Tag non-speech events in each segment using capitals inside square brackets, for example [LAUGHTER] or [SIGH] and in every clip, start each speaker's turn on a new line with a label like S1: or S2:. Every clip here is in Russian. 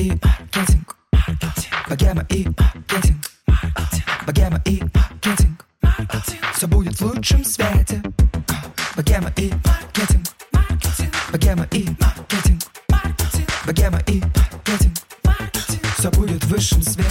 S1: и маркетинг. Богема и маркетинг. Богема и маркетинг. Все будет в лучшем свете.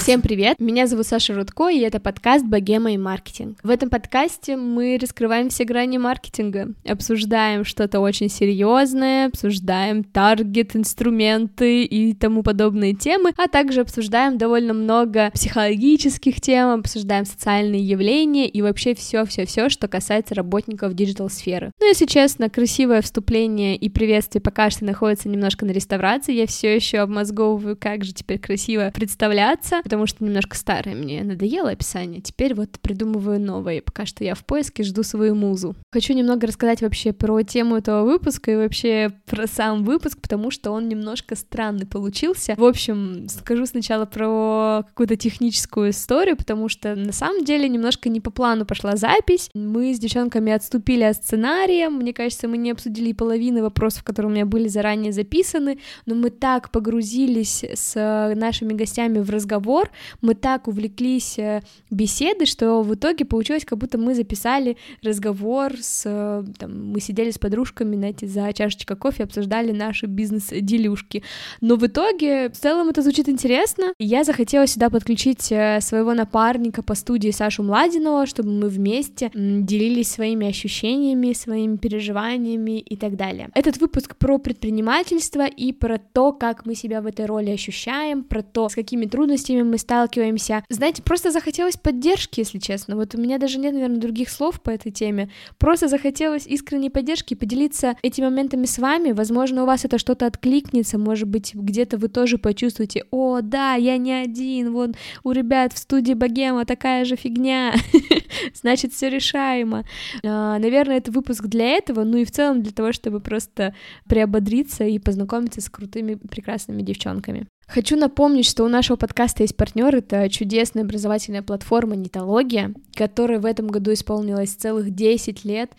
S2: Всем привет! Меня зовут Саша Рудко, и это подкаст «Богема и маркетинг». В этом подкасте мы раскрываем все грани маркетинга, обсуждаем что-то очень серьезное, обсуждаем таргет, инструменты и тому подобные темы, а также обсуждаем довольно много психологических тем, обсуждаем социальные явления и вообще все-все-все, что касается работников диджитал-сферы. Ну, если честно, красивое вступление и приветствие пока что находится немножко на реставрации, я все еще обмозговываю, как же теперь красиво представляться, потому что немножко старое мне надоело описание. Теперь вот придумываю новое. Пока что я в поиске, жду свою музу. Хочу немного рассказать вообще про тему этого выпуска и вообще про сам выпуск, потому что он немножко странный получился. В общем, скажу сначала про какую-то техническую историю, потому что на самом деле немножко не по плану пошла запись. Мы с девчонками отступили от сценария. Мне кажется, мы не обсудили половины вопросов, которые у меня были заранее записаны, но мы так погрузились с нашими гостями в разговор, мы так увлеклись э, беседой, что в итоге получилось, как будто мы записали разговор с... Э, там, мы сидели с подружками, знаете, за чашечкой кофе, обсуждали наши бизнес-делюшки. Но в итоге, в целом, это звучит интересно. Я захотела сюда подключить э, своего напарника по студии Сашу Младинова, чтобы мы вместе делились своими ощущениями, своими переживаниями и так далее. Этот выпуск про предпринимательство и про то, как мы себя в этой роли ощущаем, про то, с какими трудностями мы сталкиваемся. Знаете, просто захотелось поддержки, если честно. Вот у меня даже нет, наверное, других слов по этой теме. Просто захотелось искренней поддержки, поделиться этими моментами с вами. Возможно, у вас это что-то откликнется, может быть, где-то вы тоже почувствуете, о, да, я не один, вот у ребят в студии Богема такая же фигня, [LAUGHS] значит, все решаемо. А, наверное, это выпуск для этого, ну и в целом для того, чтобы просто приободриться и познакомиться с крутыми, прекрасными девчонками. Хочу напомнить, что у нашего подкаста есть партнер, это чудесная образовательная платформа Нитология, которая в этом году исполнилась целых 10 лет.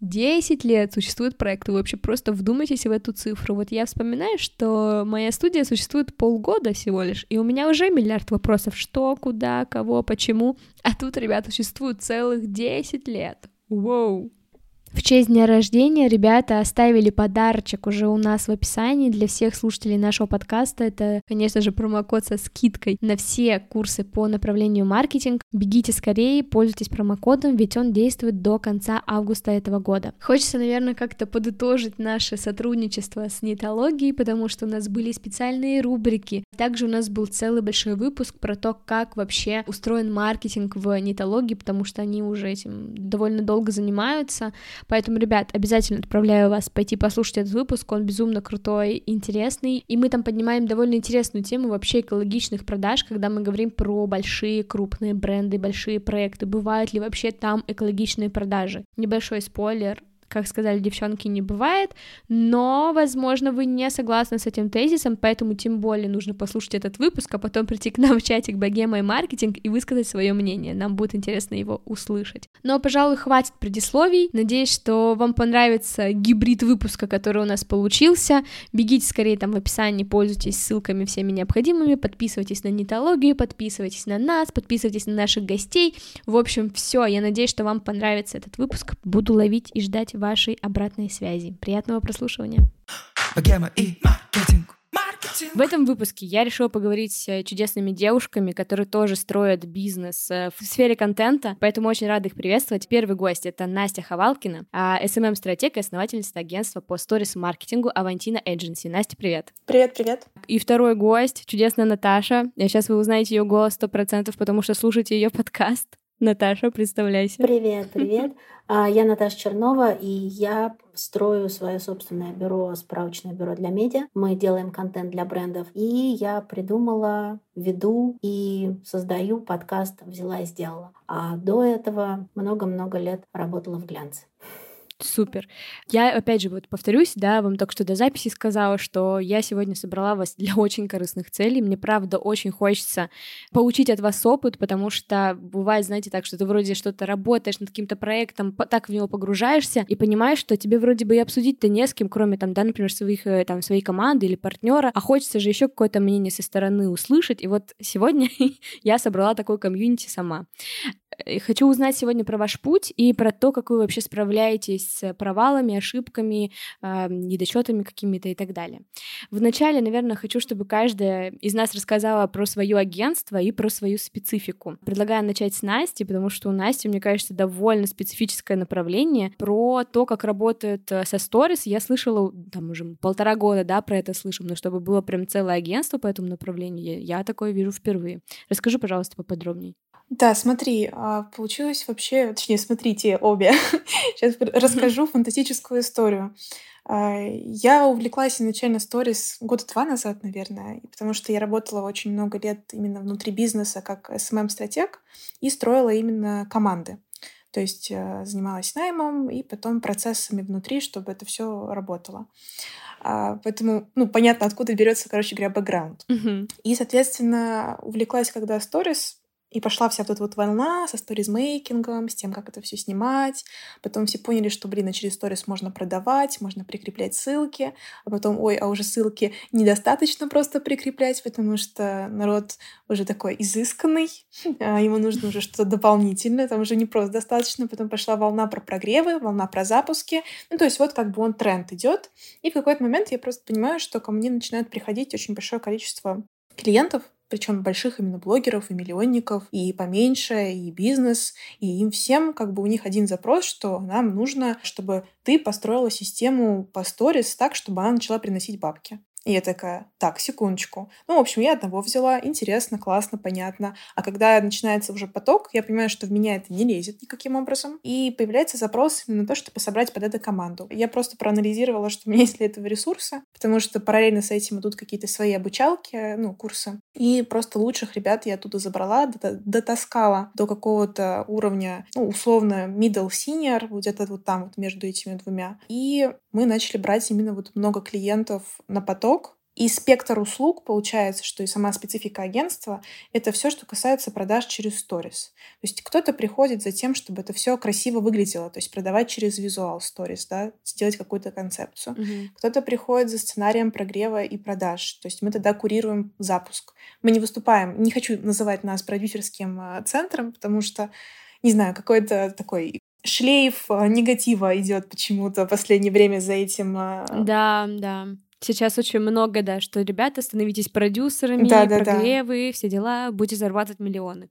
S2: 10 лет существует проект, вы вообще просто вдумайтесь в эту цифру. Вот я вспоминаю, что моя студия существует полгода всего лишь, и у меня уже миллиард вопросов, что, куда, кого, почему, а тут, ребята, существует целых 10 лет. Воу! В честь дня рождения ребята оставили подарочек уже у нас в описании для всех слушателей нашего подкаста. Это, конечно же, промокод со скидкой на все курсы по направлению маркетинг. Бегите скорее, пользуйтесь промокодом, ведь он действует до конца августа этого года. Хочется, наверное, как-то подытожить наше сотрудничество с нетологией, потому что у нас были специальные рубрики. Также у нас был целый большой выпуск про то, как вообще устроен маркетинг в нетологии, потому что они уже этим довольно долго занимаются. Поэтому, ребят, обязательно отправляю вас пойти послушать этот выпуск, он безумно крутой, интересный, и мы там поднимаем довольно интересную тему вообще экологичных продаж, когда мы говорим про большие крупные бренды, большие проекты, бывают ли вообще там экологичные продажи. Небольшой спойлер, как сказали девчонки, не бывает, но, возможно, вы не согласны с этим тезисом, поэтому тем более нужно послушать этот выпуск, а потом прийти к нам в чатик Богема и маркетинг и высказать свое мнение, нам будет интересно его услышать. Но, пожалуй, хватит предисловий, надеюсь, что вам понравится гибрид выпуска, который у нас получился, бегите скорее там в описании, пользуйтесь ссылками всеми необходимыми, подписывайтесь на нетологию, подписывайтесь на нас, подписывайтесь на наших гостей, в общем, все, я надеюсь, что вам понравится этот выпуск, буду ловить и ждать вашей обратной связи. Приятного прослушивания. В этом выпуске я решила поговорить с чудесными девушками, которые тоже строят бизнес э, в сфере контента, поэтому очень рада их приветствовать. Первый гость — это Настя Ховалкина, SMM-стратег и основательница агентства по сторис-маркетингу Авантина Agency. Настя, привет!
S3: Привет, привет!
S2: И второй гость — чудесная Наташа. Сейчас вы узнаете ее голос сто процентов, потому что слушаете ее [LAUGHS] подкаст. Наташа, представляйся.
S3: Привет, привет. А, я Наташа Чернова, и я строю свое собственное бюро, справочное бюро для медиа. Мы делаем контент для брендов. И я придумала, веду и создаю подкаст «Взяла и сделала». А до этого много-много лет работала в глянце.
S2: Супер. Я, опять же, вот повторюсь, да, вам только что до записи сказала, что я сегодня собрала вас для [LAUGHS] очень корыстных целей. Мне, правда, очень хочется получить от вас опыт, потому что бывает, знаете, так, что ты вроде что-то работаешь над каким-то проектом, так в него погружаешься и понимаешь, что тебе вроде бы и обсудить-то не с кем, кроме там, да, например, своих, э, там, своей команды или партнера, а хочется же еще какое-то мнение со стороны услышать. И вот сегодня [LAUGHS] я собрала такой комьюнити сама. Э, хочу узнать сегодня про ваш путь и про то, как вы вообще справляетесь с провалами, ошибками, э, недочетами какими-то и так далее. Вначале, наверное, хочу, чтобы каждая из нас рассказала про свое агентство и про свою специфику. Предлагаю начать с Насти, потому что у Насти, мне кажется, довольно специфическое направление про то, как работают э, со сторис. Я слышала там уже полтора года, да, про это слышу, но чтобы было прям целое агентство по этому направлению, я такое вижу впервые. Расскажи, пожалуйста, поподробнее.
S4: Да, смотри, а, получилось вообще, точнее, смотрите обе. [LAUGHS] Сейчас расскажу фантастическую историю. А, я увлеклась изначально сторис года два назад, наверное, потому что я работала очень много лет именно внутри бизнеса как SMM-стратег и строила именно команды. То есть э, занималась наймом и потом процессами внутри, чтобы это все работало. А, поэтому, ну, понятно, откуда берется, короче говоря, бэкграунд. Uh-huh. И, соответственно, увлеклась, когда сторис и пошла вся вот эта вот волна со сторизмейкингом, с тем, как это все снимать. Потом все поняли, что, блин, а через сторис можно продавать, можно прикреплять ссылки. А потом, ой, а уже ссылки недостаточно просто прикреплять, потому что народ уже такой изысканный, [LAUGHS] а ему нужно уже что-то дополнительное, там уже не просто достаточно. Потом пошла волна про прогревы, волна про запуски. Ну, то есть вот как бы он тренд идет. И в какой-то момент я просто понимаю, что ко мне начинает приходить очень большое количество клиентов, причем больших именно блогеров и миллионников, и поменьше, и бизнес, и им всем как бы у них один запрос, что нам нужно, чтобы ты построила систему по сторис так, чтобы она начала приносить бабки. И я такая, так, секундочку. Ну, в общем, я одного взяла, интересно, классно, понятно. А когда начинается уже поток, я понимаю, что в меня это не лезет никаким образом. И появляется запрос на то, чтобы собрать под это команду. Я просто проанализировала, что у меня [LAUGHS] есть для этого ресурсы, потому что параллельно с этим идут какие-то свои обучалки, ну, курсы. И просто лучших ребят я оттуда забрала, дотаскала до какого-то уровня, ну, условно, middle senior, где-то вот там вот между этими двумя. И мы начали брать именно вот много клиентов на поток, и спектр услуг получается, что и сама специфика агентства — это все, что касается продаж через сторис. То есть кто-то приходит за тем, чтобы это все красиво выглядело, то есть продавать через визуал сторис, да, сделать какую-то концепцию. Mm-hmm. Кто-то приходит за сценарием прогрева и продаж, то есть мы тогда курируем запуск. Мы не выступаем, не хочу называть нас продюсерским а, центром, потому что не знаю, какой-то такой шлейф а, негатива идет почему-то в последнее время за этим. А,
S2: да, да. Сейчас очень много, да, что ребята, становитесь продюсерами, да, да, прогревы, да. все дела, будете зарабатывать миллионы.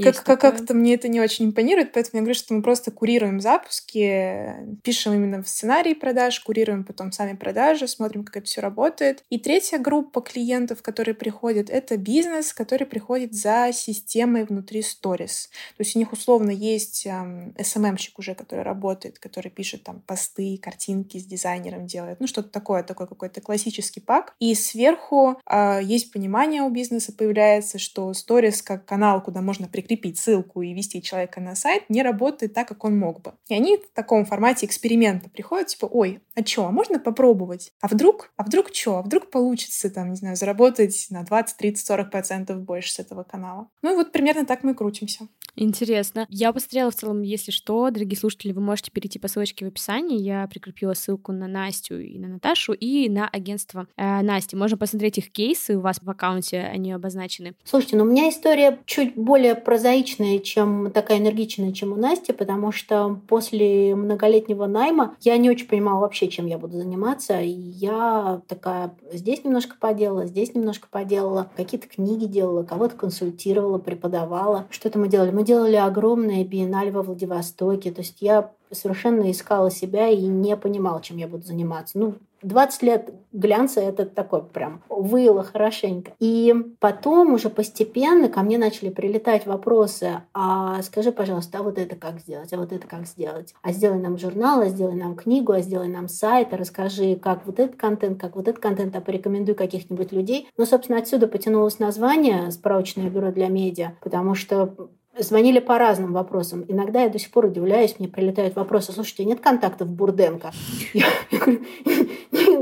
S4: Как, как, как-то мне это не очень импонирует, поэтому я говорю, что мы просто курируем запуски, пишем именно в сценарии продаж, курируем потом сами продажи, смотрим, как это все работает. И третья группа клиентов, которые приходят, это бизнес, который приходит за системой внутри сторис. То есть у них условно есть эм, SMM-щик уже, который работает, который пишет там посты, картинки с дизайнером делает, ну что-то такое, такой какой-то классический пак. И сверху э, есть понимание у бизнеса, появляется, что сторис как канал, куда можно прикрепить ссылку и вести человека на сайт, не работает так, как он мог бы. И они в таком формате эксперимента приходят, типа, ой, а что, а можно попробовать? А вдруг? А вдруг что? А вдруг получится, там, не знаю, заработать на 20, 30, 40 процентов больше с этого канала? Ну и вот примерно так мы и крутимся.
S2: Интересно. Я посмотрела в целом, если что, дорогие слушатели, вы можете перейти по ссылочке в описании. Я прикрепила ссылку на Настю и на Наташу, и на агентство э, Насти. Можно посмотреть их кейсы, у вас в аккаунте они обозначены.
S3: Слушайте, ну у меня история чуть более прозаичная, чем такая энергичная, чем у Насти, потому что после многолетнего найма я не очень понимала вообще, чем я буду заниматься. И я такая здесь немножко поделала, здесь немножко поделала, какие-то книги делала, кого-то консультировала, преподавала. Что-то мы делали? Мы делали огромное биеннале во Владивостоке. То есть я совершенно искала себя и не понимала, чем я буду заниматься. Ну, 20 лет глянца это такой прям выло хорошенько. И потом уже постепенно ко мне начали прилетать вопросы, а скажи, пожалуйста, а вот это как сделать, а вот это как сделать, а сделай нам журнал, а сделай нам книгу, а сделай нам сайт, а расскажи, как вот этот контент, как вот этот контент, а порекомендуй каких-нибудь людей. Ну, собственно, отсюда потянулось название «Справочное бюро для медиа», потому что звонили по разным вопросам. Иногда я до сих пор удивляюсь, мне прилетают вопросы, слушайте, нет контактов Бурденко? Я говорю,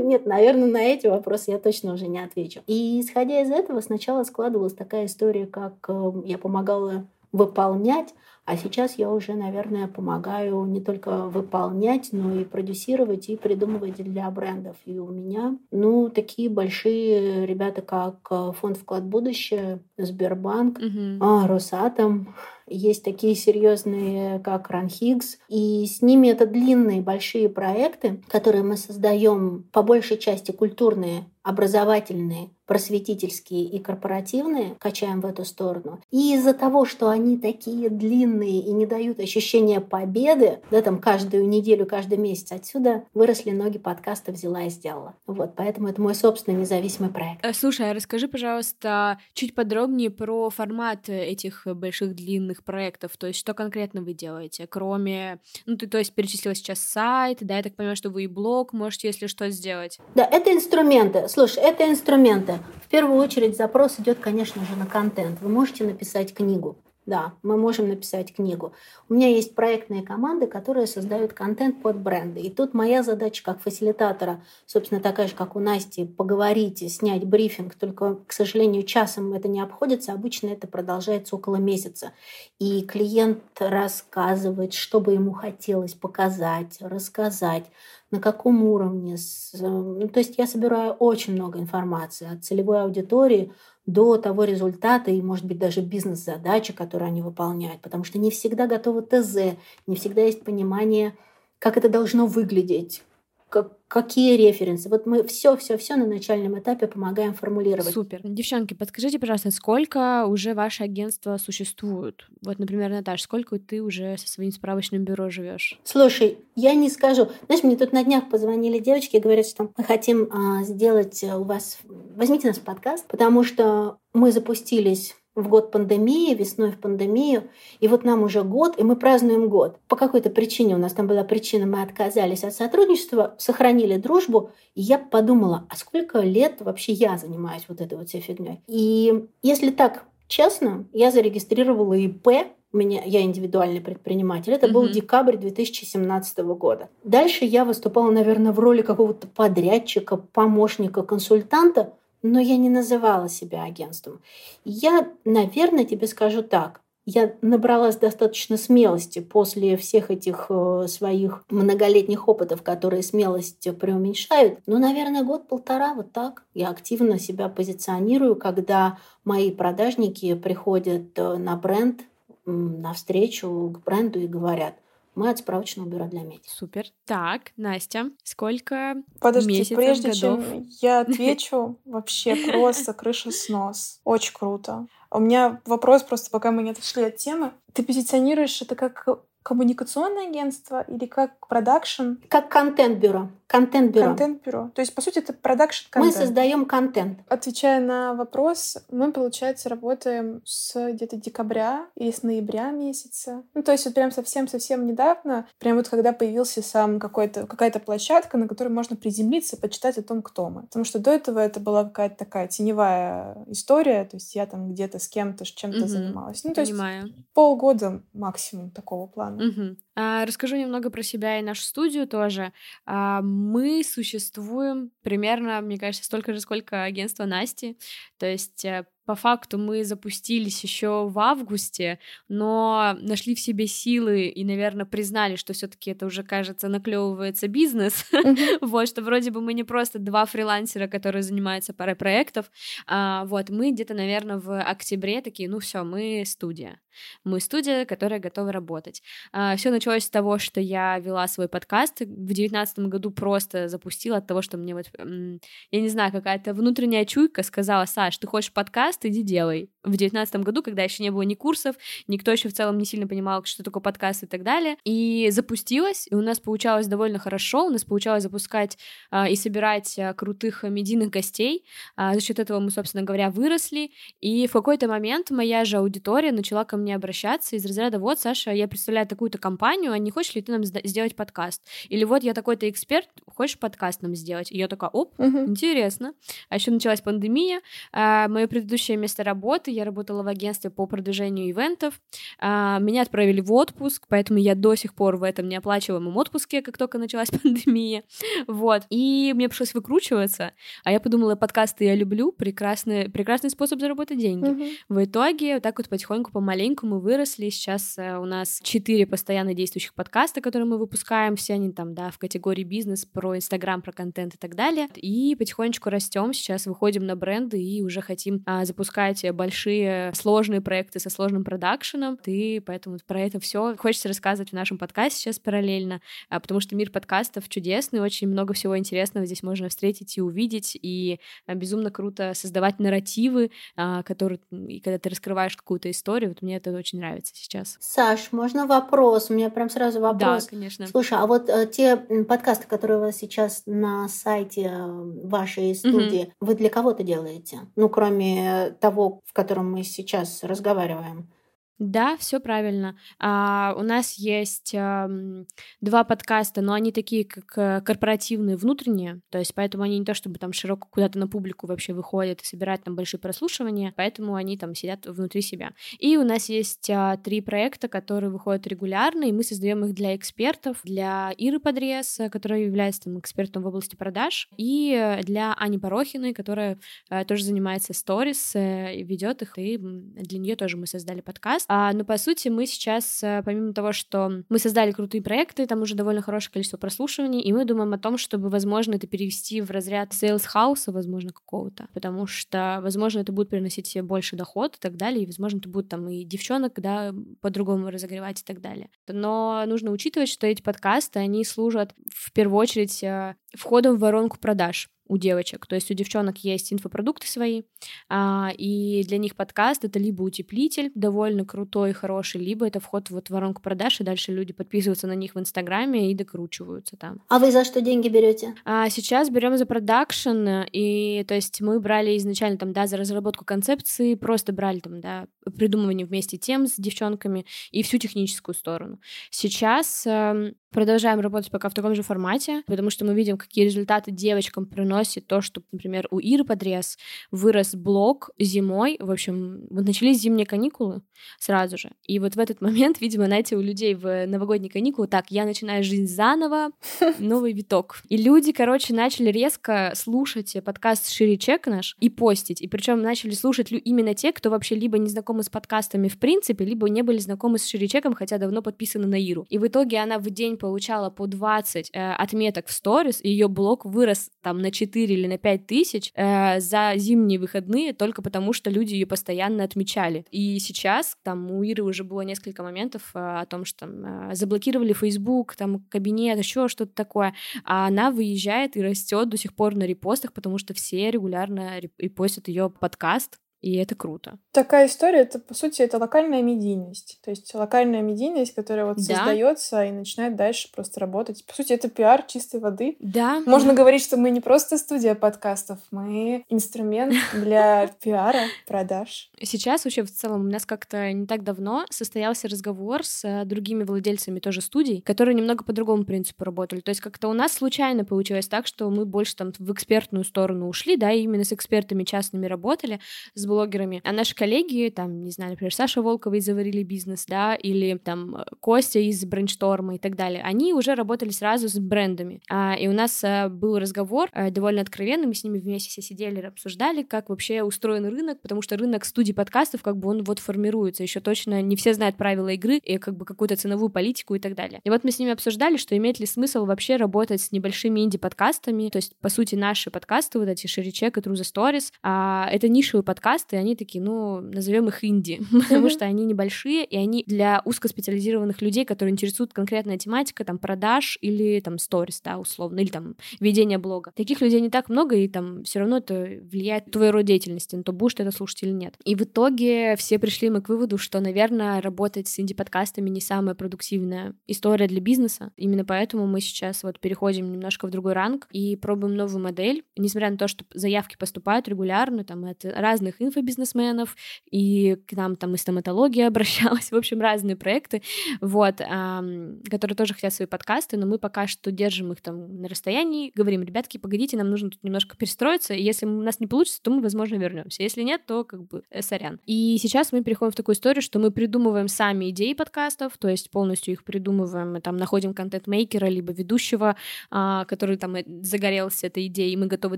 S3: нет, наверное, на эти вопросы я точно уже не отвечу. И исходя из этого, сначала складывалась такая история, как э, я помогала выполнять, а сейчас я уже, наверное, помогаю не только выполнять, но и продюсировать и придумывать для брендов. И у меня, ну, такие большие ребята, как э, Фонд вклад будущее, Сбербанк, угу. Росатом, есть такие серьезные, как Ранхигс, и с ними это длинные большие проекты, которые мы создаем по большей части культурные, образовательные, просветительские и корпоративные, качаем в эту сторону. И из-за того, что они такие длинные и не дают ощущения победы, да, там каждую неделю, каждый месяц, отсюда выросли ноги подкаста «Взяла и сделала». Вот, поэтому это мой собственный независимый проект.
S2: Э, слушай, а расскажи, пожалуйста, чуть подробнее про формат этих больших длинных проектов, то есть что конкретно вы делаете, кроме, ну, ты, то есть перечислила сейчас сайт, да, я так понимаю, что вы и блог можете, если что, сделать.
S3: Да, это инструменты. Слушай, это инструменты. В первую очередь запрос идет, конечно же, на контент. Вы можете написать книгу. Да, мы можем написать книгу. У меня есть проектные команды, которые создают контент под бренды. И тут моя задача как фасилитатора, собственно, такая же, как у Насти, поговорить, снять брифинг. Только, к сожалению, часом это не обходится. Обычно это продолжается около месяца. И клиент рассказывает, что бы ему хотелось показать, рассказать, на каком уровне. Ну, то есть я собираю очень много информации от целевой аудитории до того результата и, может быть, даже бизнес-задачи, которые они выполняют, потому что не всегда готовы ТЗ, не всегда есть понимание, как это должно выглядеть, как, какие референсы. Вот мы все-все-все на начальном этапе помогаем формулировать.
S2: Супер. Девчонки, подскажите, пожалуйста, сколько уже ваше агентство существует? Вот, например, Наташа, сколько ты уже со своим справочным бюро живешь?
S3: Слушай, я не скажу. Знаешь, мне тут на днях позвонили девочки и говорят, что мы хотим а, сделать у вас... Возьмите нас в подкаст, потому что мы запустились в год пандемии, весной в пандемию, и вот нам уже год, и мы празднуем год. По какой-то причине, у нас там была причина, мы отказались от сотрудничества, сохранили дружбу, и я подумала, а сколько лет вообще я занимаюсь вот этой вот всей фигней? И если так честно, я зарегистрировала ИП, у меня, я индивидуальный предприниматель. Это mm-hmm. был декабрь 2017 года. Дальше я выступала, наверное, в роли какого-то подрядчика, помощника, консультанта но я не называла себя агентством. Я, наверное, тебе скажу так. Я набралась достаточно смелости после всех этих э, своих многолетних опытов, которые смелость преуменьшают. Ну, наверное, год-полтора вот так. Я активно себя позиционирую, когда мои продажники приходят э, на бренд, на встречу к бренду и говорят, мы от справочного бюро для медиа.
S2: Супер. Так, Настя, сколько
S4: Подожди,
S2: месяцев,
S4: прежде
S2: годов?
S4: чем я отвечу, вообще [LAUGHS] просто крыша снос. Очень круто. У меня вопрос просто, пока мы не отошли от темы. Ты позиционируешь это как коммуникационное агентство или как продакшн?
S3: Как контент-бюро. Контент-бюро.
S4: Контент-бюро. То есть, по сути, это продакшн контент.
S3: Мы создаем контент.
S4: Отвечая на вопрос, мы, получается, работаем с где-то декабря или с ноября месяца. Ну, то есть, вот прям совсем-совсем недавно, прям вот когда появился сам какой-то, какая-то площадка, на которой можно приземлиться и почитать о том, кто мы. Потому что до этого это была какая-то такая теневая история, то есть я там где-то с кем-то, чем-то угу. занималась. Ну, то
S2: Понимаю.
S4: есть полгода максимум такого плана.
S2: Угу. А, расскажу немного про себя и нашу студию тоже. А, мы существуем примерно, мне кажется, столько же, сколько агентство Насти. То есть э, по факту мы запустились еще в августе, но нашли в себе силы и, наверное, признали, что все-таки это уже, кажется, наклевывается бизнес. [LAUGHS] вот, что вроде бы мы не просто два фрилансера, которые занимаются парой проектов. А, вот, мы где-то, наверное, в октябре такие, ну все, мы студия. Мы студия, которая готова работать. А, все началось с того, что я вела свой подкаст. В девятнадцатом году просто запустила от того, что мне вот, я не знаю, какая-то внутренняя чуйка сказала, Саш, ты хочешь подкаст? Подкаст, иди делай. В девятнадцатом году, когда еще не было ни курсов, никто еще в целом не сильно понимал, что такое подкаст и так далее. И запустилась, и у нас получалось довольно хорошо, у нас получалось запускать а, и собирать а, крутых медийных гостей. А, за счет этого мы, собственно говоря, выросли. И в какой-то момент моя же аудитория начала ко мне обращаться из разряда, вот, Саша, я представляю такую-то компанию, а не хочешь ли ты нам сделать подкаст? Или вот я такой-то эксперт, хочешь подкаст нам сделать? И я такая, оп, угу. интересно. А еще началась пандемия, а, мое предыдущее место работы, я работала в агентстве по продвижению ивентов. А, меня отправили в отпуск, поэтому я до сих пор в этом неоплачиваемом отпуске, как только началась [LAUGHS] пандемия. Вот. И мне пришлось выкручиваться. А я подумала, подкасты я люблю, прекрасный, прекрасный способ заработать деньги.
S4: Мгм.
S2: В итоге, вот так вот потихоньку, помаленьку мы выросли. Сейчас э, у нас четыре постоянно действующих подкаста, которые мы выпускаем. Все они там, да, в категории бизнес, про Инстаграм, про контент и так далее. И потихонечку растем. Сейчас выходим на бренды и уже хотим а, запускать большие сложные проекты со сложным продакшеном. И поэтому про это все хочется рассказывать в нашем подкасте сейчас параллельно, а, потому что мир подкастов чудесный, очень много всего интересного здесь можно встретить и увидеть. И а, безумно круто создавать нарративы, а, которые, и когда ты раскрываешь какую-то историю, вот мне это очень нравится сейчас.
S3: Саш, можно вопрос? У меня прям сразу вопрос.
S2: Да, конечно.
S3: Слушай, а вот э, те подкасты, которые у вас сейчас на сайте э, вашей студии, вы для кого-то делаете? Ну, кроме того, в котором мы сейчас разговариваем.
S2: Да, все правильно. А, у нас есть ам, два подкаста, но они такие как э, корпоративные, внутренние, то есть поэтому они не то чтобы там широко куда-то на публику вообще выходят и собирают там большие прослушивания, поэтому они там сидят внутри себя. И у нас есть а, три проекта, которые выходят регулярно, и мы создаем их для экспертов, для Иры Подрез, э, которая является там экспертом в области продаж, и э, для Ани Порохиной, которая э, тоже занимается сторис, ведет их, и для нее тоже мы создали подкаст. А, но по сути мы сейчас, э, помимо того, что мы создали крутые проекты, там уже довольно хорошее количество прослушиваний, и мы думаем о том, чтобы, возможно, это перевести в разряд sales хауса, возможно, какого-то, потому что, возможно, это будет приносить себе больше доход и так далее, и, возможно, это будет там и девчонок, да, по-другому разогревать и так далее. Но нужно учитывать, что эти подкасты, они служат в первую очередь э, входом в воронку продаж у девочек. То есть у девчонок есть инфопродукты свои, а, и для них подкаст это либо утеплитель довольно крутой, хороший, либо это вход вот в воронку продаж, и дальше люди подписываются на них в Инстаграме и докручиваются там.
S3: А вы за что деньги берете?
S2: А сейчас берем за продакшн, и то есть мы брали изначально там, да, за разработку концепции, просто брали там, да, придумывание вместе тем с девчонками и всю техническую сторону. Сейчас эм, продолжаем работать пока в таком же формате, потому что мы видим, какие результаты девочкам приносит то, что, например, у Иры Подрез вырос блог зимой, в общем, вот начались зимние каникулы сразу же, и вот в этот момент, [LAUGHS] видимо, знаете, у людей в новогодние каникулы, так, я начинаю жизнь заново, [LAUGHS] новый виток. И люди, короче, начали резко слушать подкаст Шире Чек наш и постить, и причем начали слушать именно те, кто вообще либо не знакомы с подкастами в принципе, либо не были знакомы с Шире Чеком, хотя давно подписаны на Иру. И в итоге она в день получала по 20 э, отметок в сторис, ее блог вырос там на 4 или на 5 тысяч э, за зимние выходные только потому, что люди ее постоянно отмечали. И сейчас там у Иры уже было несколько моментов э, о том, что там, э, заблокировали Facebook, там кабинет, еще что-то такое, а она выезжает и растет до сих пор на репостах, потому что все регулярно реп- репостят ее подкаст, и это круто.
S4: Такая история, это, по сути, это локальная медийность. То есть локальная медийность, которая вот
S2: Да.
S4: создается и начинает дальше просто работать. По сути, это пиар чистой воды.
S2: Да.
S4: Можно говорить, что мы не просто студия подкастов, мы инструмент для [LAUGHS] пиара, продаж.
S2: Сейчас вообще в целом у нас как-то не так давно состоялся разговор с э, другими владельцами тоже студий, которые немного по другому принципу работали. То есть как-то у нас случайно получилось так, что мы больше там в экспертную сторону ушли, да, и именно с экспертами частными работали, с блогерами. А наши коллеги, там, не знаю, например, Саша Волкова из «Заварили бизнес», да, или там э, Костя из «Брейншторма» и так далее, они уже работали сразу с брендами. А, и у нас э, был разговор э, довольно откровенный, мы с ними вместе все сидели, обсуждали, как вообще устроен рынок, потому что рынок студий подкастов, как бы он вот формируется, еще точно не все знают правила игры и как бы какую-то ценовую политику и так далее. И вот мы с ними обсуждали, что имеет ли смысл вообще работать с небольшими инди-подкастами, то есть, по сути, наши подкасты, вот эти Шеричек и the Stories, а, это нишевые подкасты, они такие, ну, назовем их инди, [LAUGHS] потому что они небольшие, и они для узкоспециализированных людей, которые интересуют конкретная тематика, там, продаж или там сторис, да, условно, или там ведение блога. Таких людей не так много, и там все равно это влияет на твой род деятельности, на то, будешь ты это слушать или нет. И в итоге все пришли мы к выводу, что, наверное, работать с инди-подкастами не самая продуктивная история для бизнеса. Именно поэтому мы сейчас вот переходим немножко в другой ранг и пробуем новую модель. Несмотря на то, что заявки поступают регулярно, там, от разных инфобизнесменов, и к нам там и стоматология [LAUGHS] обращалась, в общем, разные проекты, вот, которые тоже хотят свои подкасты, но мы пока что держим их там на расстоянии, говорим, ребятки, погодите, нам нужно тут немножко перестроиться, и если у нас не получится, то мы, возможно, вернемся. Если нет, то как бы э, сорян. И сейчас мы переходим в такую историю, что мы придумываем сами идеи подкастов, то есть полностью их придумываем, мы там находим контент-мейкера, либо ведущего, а, который там э, загорелся этой идеей, и мы готовы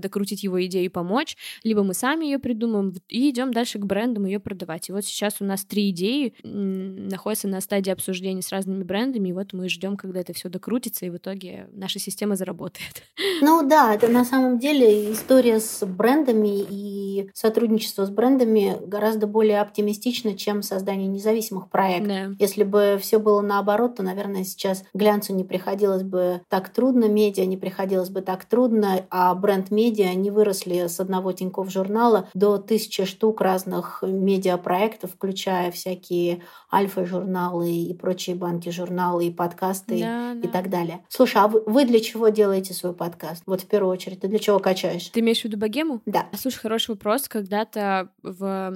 S2: докрутить его идею и помочь, либо мы сами ее придумаем и идем дальше к брендам ее продавать. И вот сейчас у нас три идеи находятся на стадии обсуждения с разными брендами, и вот мы ждем, когда это все докрутится, и в итоге наша система заработает. [LAUGHS]
S3: Ну да, это на самом деле история с брендами и сотрудничество с брендами гораздо более оптимистично, чем создание независимых проектов. Да. Если бы все было наоборот, то, наверное, сейчас глянцу не приходилось бы так трудно, медиа не приходилось бы так трудно, а бренд-медиа не выросли с одного Тинькофф журнала до тысячи штук разных медиапроектов, включая всякие альфа-журналы и прочие банки-журналы, и подкасты да, и да. так далее. Слушай, а вы, вы для чего делаете свой подкаст? Вот в первую очередь, ты для чего качаешь?
S2: Ты имеешь в виду богему?
S3: Да.
S2: Слушай, хороший вопрос. Когда-то в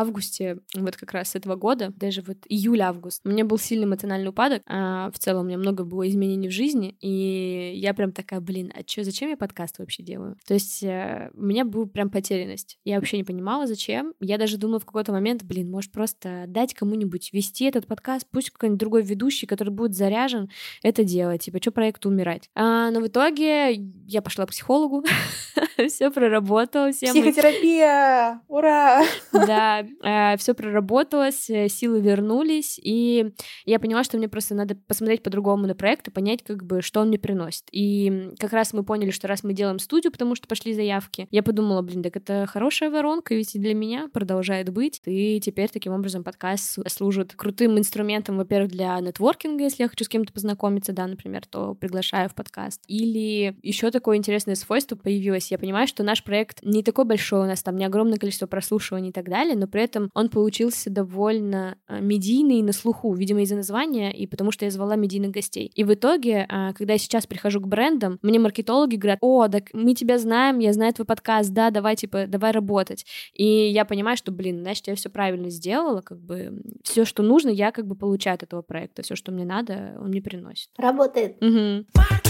S2: августе, вот как раз этого года, даже вот июль-август, у меня был сильный эмоциональный упадок. А в целом у меня много было изменений в жизни, и я прям такая, блин, а чё, зачем я подкаст вообще делаю? То есть э, у меня была прям потерянность. Я вообще не понимала, зачем. Я даже думала в какой-то момент, блин, может просто дать кому-нибудь вести этот подкаст, пусть какой-нибудь другой ведущий, который будет заряжен, это делать. Типа, что проекту умирать? А, но в итоге я пошла к психологу, [LAUGHS] [LAUGHS] все проработала. Все
S4: Психотерапия! Ура! [LAUGHS]
S2: Да, э, все проработалось, э, силы вернулись, и я поняла, что мне просто надо посмотреть по-другому на проект и понять, как бы, что он мне приносит. И как раз мы поняли, что раз мы делаем студию, потому что пошли заявки, я подумала, блин, так это хорошая воронка, ведь и для меня продолжает быть. И теперь таким образом подкаст служит крутым инструментом, во-первых, для нетворкинга, если я хочу с кем-то познакомиться, да, например, то приглашаю в подкаст. Или еще такое интересное свойство появилось. Я понимаю, что наш проект не такой большой, у нас там не огромное количество прослушиваний и так далее, но при этом он получился довольно э, медийный на слуху, видимо, из-за названия и потому что я звала медийных гостей. И в итоге, э, когда я сейчас прихожу к брендам, мне маркетологи говорят, о, так мы тебя знаем, я знаю твой подкаст, да, давай, типа, давай работать. И я понимаю, что, блин, значит, я все правильно сделала, как бы все, что нужно, я как бы получаю от этого проекта, все, что мне надо, он мне приносит.
S3: Работает.
S2: Угу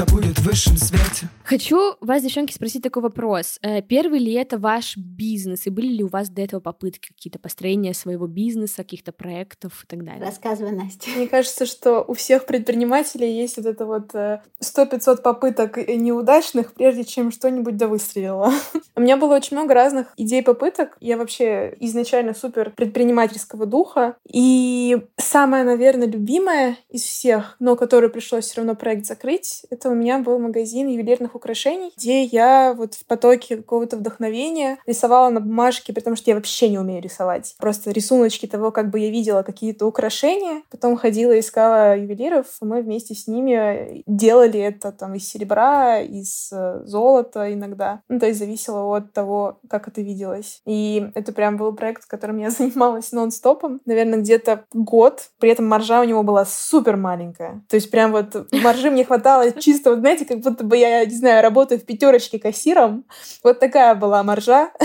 S1: все будет в высшем свете.
S2: Хочу вас, девчонки, спросить такой вопрос. Э, первый ли это ваш бизнес? И были ли у вас до этого попытки какие-то построения своего бизнеса, каких-то проектов и так далее?
S3: Рассказывай, Настя.
S4: Мне кажется, что у всех предпринимателей есть вот это вот 100-500 э, попыток неудачных, прежде чем что-нибудь да выстрелило. [LAUGHS] У меня было очень много разных идей попыток. Я вообще изначально супер предпринимательского духа. И самая, наверное, любимая из всех, но которую пришлось все равно проект закрыть, это у меня был магазин ювелирных украшений, где я вот в потоке какого-то вдохновения рисовала на бумажке, потому что я вообще не умею рисовать. Просто рисуночки того, как бы я видела какие-то украшения. Потом ходила, искала ювелиров, и мы вместе с ними делали это там из серебра, из э, золота иногда. Ну, то есть зависело от того, как это виделось. И это прям был проект, которым я [LAUGHS] занималась нон-стопом. Наверное, где-то год. При этом маржа у него была супер маленькая. То есть прям вот маржи мне хватало чисто, вот знаете, как будто бы я, не знаю, работаю в пятерочке кассиром. Вот такая была маржа. [LAUGHS]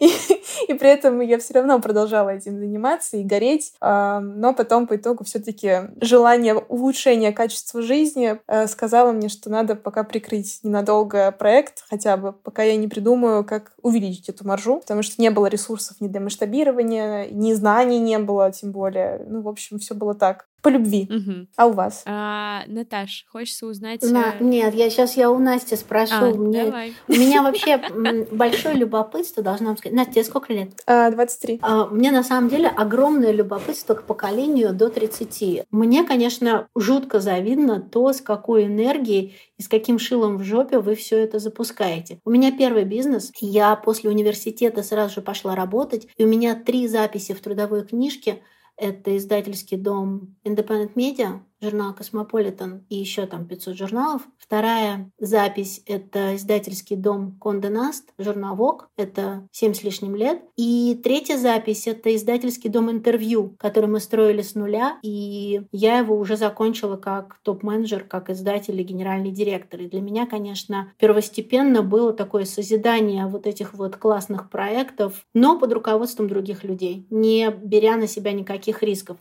S4: И, и при этом я все равно продолжала этим заниматься и гореть. А, но потом по итогу все-таки желание улучшения качества жизни э, сказала мне, что надо пока прикрыть ненадолго проект, хотя бы пока я не придумаю, как увеличить эту маржу, потому что не было ресурсов ни для масштабирования, ни знаний не было, тем более. Ну, в общем, все было так по любви.
S2: Угу.
S4: А у вас?
S2: А, Наташ, хочется узнать...
S3: На,
S2: э,
S3: нет, я сейчас я у Насти спрошу. А,
S2: Мне, давай.
S3: У меня вообще [LAUGHS] большое любопытство, должна вам сказать. Настя, тебе сколько лет?
S4: А, 23.
S3: А, мне на самом деле огромное любопытство к поколению до 30. Мне, конечно, жутко завидно то, с какой энергией и с каким шилом в жопе вы все это запускаете. У меня первый бизнес. Я после университета сразу же пошла работать, и у меня три записи в трудовой книжке – это издательский дом Independent Media, журнал «Cosmopolitan» и еще там 500 журналов. Вторая запись — это издательский дом «Condé Nast», журнал «Vogue», это 7 с лишним лет. И третья запись — это издательский дом «Interview», который мы строили с нуля, и я его уже закончила как топ-менеджер, как издатель и генеральный директор. И для меня, конечно, первостепенно было такое созидание вот этих вот классных проектов, но под руководством других людей, не беря на себя никаких рисков.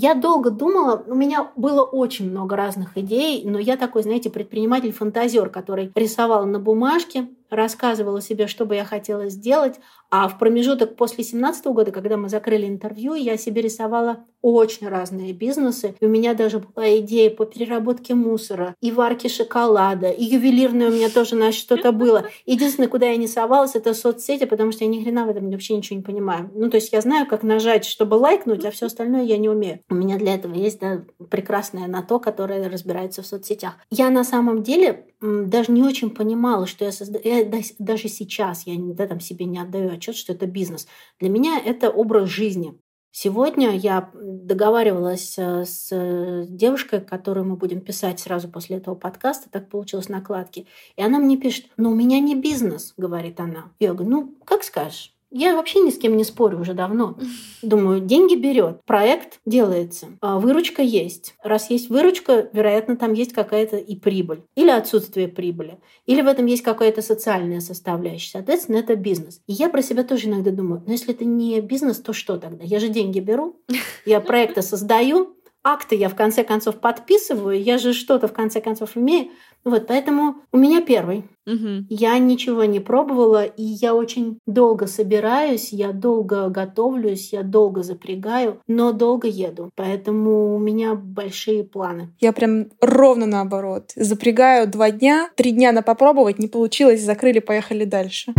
S3: Я долго думала, у меня было очень много разных идей, но я такой, знаете, предприниматель-фантазер, который рисовал на бумажке, рассказывала себе, что бы я хотела сделать, а в промежуток после 17 года, когда мы закрыли интервью, я себе рисовала очень разные бизнесы. И у меня даже была идея по переработке мусора, и варке шоколада, и ювелирное у меня тоже на что-то было. Единственное, куда я не совалась, это соцсети, потому что я ни хрена в этом вообще ничего не понимаю. Ну, то есть я знаю, как нажать, чтобы лайкнуть, а все остальное я не умею. У меня для этого есть да, прекрасное на то, которое разбирается в соцсетях. Я на самом деле даже не очень понимала, что я создаю. Даже сейчас я да, там себе не отдаю отчет, что это бизнес. Для меня это образ жизни. Сегодня я договаривалась э, с девушкой, которую мы будем писать сразу после этого подкаста, так получилось накладки. И она мне пишет, ну у меня не бизнес, говорит она. Я говорю, ну как скажешь. Я вообще ни с кем не спорю уже давно. [LAUGHS] Думаю, деньги берет, проект делается, а выручка есть. Раз есть выручка, вероятно, там есть какая-то и прибыль. Или отсутствие прибыли. Или в этом есть какая-то социальная составляющая. Соответственно, это бизнес. И я про себя тоже иногда думаю, но если это не бизнес, то что тогда? Я же деньги беру, я проекты создаю, акты я в конце концов подписываю, я же что-то в конце концов имею. Вот, поэтому у меня первый. Угу. Я ничего не пробовала, и я очень долго собираюсь, я долго готовлюсь, я долго запрягаю, но долго еду. Поэтому у меня большие планы.
S4: Я прям ровно наоборот. Запрягаю два дня, три дня на попробовать, не получилось, закрыли, поехали дальше.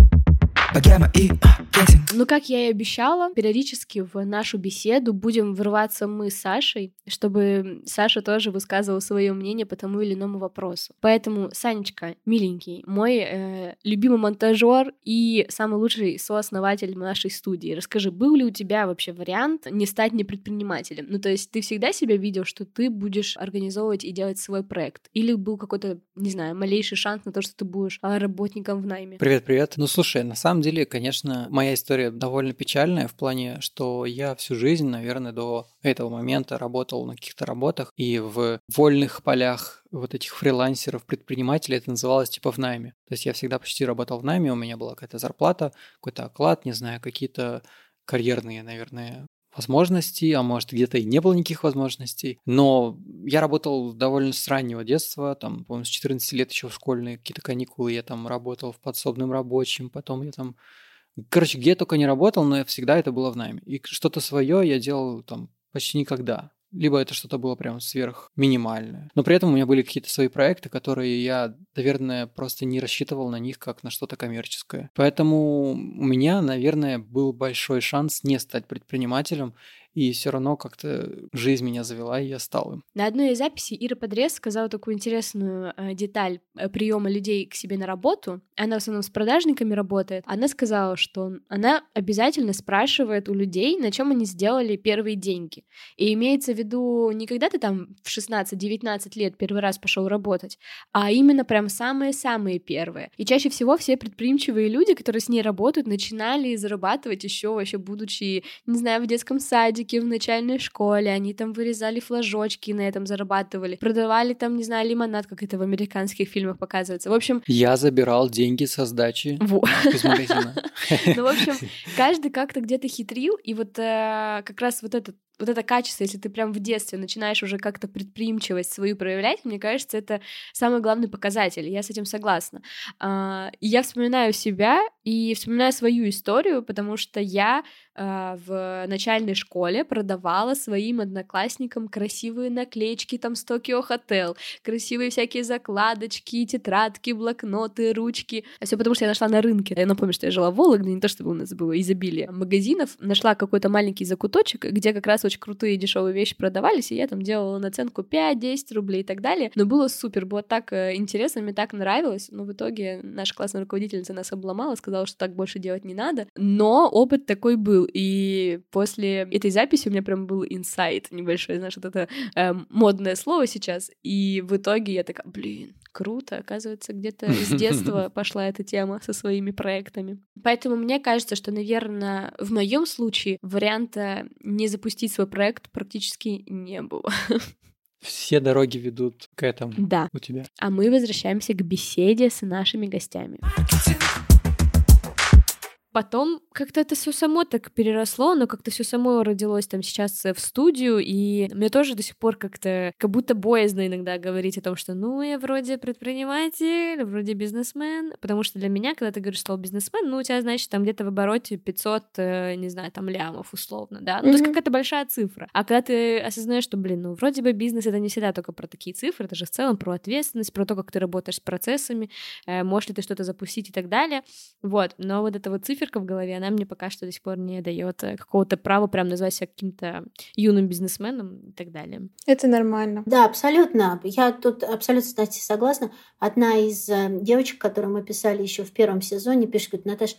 S4: Богема
S2: и маркетинг. Ну, как я и обещала, периодически в нашу беседу будем врываться мы с Сашей, чтобы Саша тоже высказывал свое мнение по тому или иному вопросу. Поэтому, Санечка, миленький, мой э, любимый монтажер и самый лучший сооснователь нашей студии, расскажи, был ли у тебя вообще вариант не стать не предпринимателем? Ну, то есть ты всегда себя видел, что ты будешь организовывать и делать свой проект? Или был какой-то, не знаю, малейший шанс на то, что ты будешь а, работником в найме?
S5: Привет, привет. Ну, слушай, на самом деле, конечно, моя история довольно печальная в плане, что я всю жизнь, наверное, до этого момента работал на каких-то работах, и в вольных полях вот этих фрилансеров, предпринимателей это называлось типа в найме. То есть я всегда почти работал в найме, у меня была какая-то зарплата, какой-то оклад, не знаю, какие-то карьерные, наверное, возможностей, а может где-то и не было никаких возможностей. Но я работал довольно с раннего детства, там, по-моему, с 14 лет еще в школьные какие-то каникулы, я там работал в подсобным рабочим, потом я там Короче, где я только не работал, но всегда это было в найме. И что-то свое я делал там почти никогда либо это что-то было прям сверх минимальное. Но при этом у меня были какие-то свои проекты, которые я, наверное, просто не рассчитывал на них как на что-то коммерческое. Поэтому у меня, наверное, был большой шанс не стать предпринимателем и все равно как-то жизнь меня завела, и я стал им.
S2: На одной из записей Ира Подрез сказала такую интересную э, деталь э, приема людей к себе на работу. Она в основном с продажниками работает. Она сказала, что она обязательно спрашивает у людей, на чем они сделали первые деньги. И имеется в виду не когда ты там в 16-19 лет первый раз пошел работать, а именно прям самые-самые первые. И чаще всего все предприимчивые люди, которые с ней работают, начинали зарабатывать еще вообще будучи, не знаю, в детском саде, садике, в начальной школе, они там вырезали флажочки, на этом зарабатывали, продавали там, не знаю, лимонад, как это в американских фильмах показывается. В общем...
S5: Я забирал деньги со сдачи из магазина. [LAUGHS]
S2: Ну, в общем, [LAUGHS] каждый как-то где-то хитрил, и вот э, как раз вот этот вот это качество, если ты прям в детстве начинаешь уже как-то предприимчивость свою проявлять, мне кажется, это самый главный показатель. Я с этим согласна. А, я вспоминаю себя и вспоминаю свою историю, потому что я а, в начальной школе продавала своим одноклассникам красивые наклеечки там с Токио Хотел, красивые всякие закладочки, тетрадки, блокноты, ручки. Все потому, что я нашла на рынке. Я напомню, что я жила в Вологде, не то чтобы у нас было изобилие магазинов. Нашла какой-то маленький закуточек, где как раз очень крутые дешевые вещи продавались, и я там делала наценку 5-10 рублей и так далее. Но было супер, было так э, интересно, мне так нравилось. Но в итоге наша классная руководительница нас обломала, сказала, что так больше делать не надо. Но опыт такой был. И после этой записи у меня прям был инсайт небольшой, знаешь, вот это э, модное слово сейчас. И в итоге я такая, блин, круто, оказывается, где-то [LAUGHS] с детства пошла эта тема со своими проектами. Поэтому мне кажется, что, наверное, в моем случае варианта не запустить свой проект практически не было. [LAUGHS]
S5: Все дороги ведут к этому
S2: Да.
S5: у тебя.
S2: А мы возвращаемся к беседе с нашими гостями. Потом как-то это все само так переросло, но как-то все само родилось там сейчас э, в студию, и мне тоже до сих пор как-то как будто боязно иногда говорить о том, что ну я вроде предприниматель, вроде бизнесмен, потому что для меня, когда ты говоришь слово бизнесмен, ну у тебя значит там где-то в обороте 500, э, не знаю, там лямов условно, да, ну то есть какая-то большая цифра. А когда ты осознаешь, что, блин, ну вроде бы бизнес это не всегда только про такие цифры, это же в целом про ответственность, про то, как ты работаешь с процессами, э, можешь ли ты что-то запустить и так далее. Вот, но вот эта вот циферка в голове, она мне пока что до сих пор не дает э, какого-то права прям назвать себя каким-то юным бизнесменом и так далее.
S4: Это нормально.
S3: Да, абсолютно. Я тут абсолютно, кстати, согласна. Одна из э, девочек, которую мы писали еще в первом сезоне, пишет, говорит, Наташа,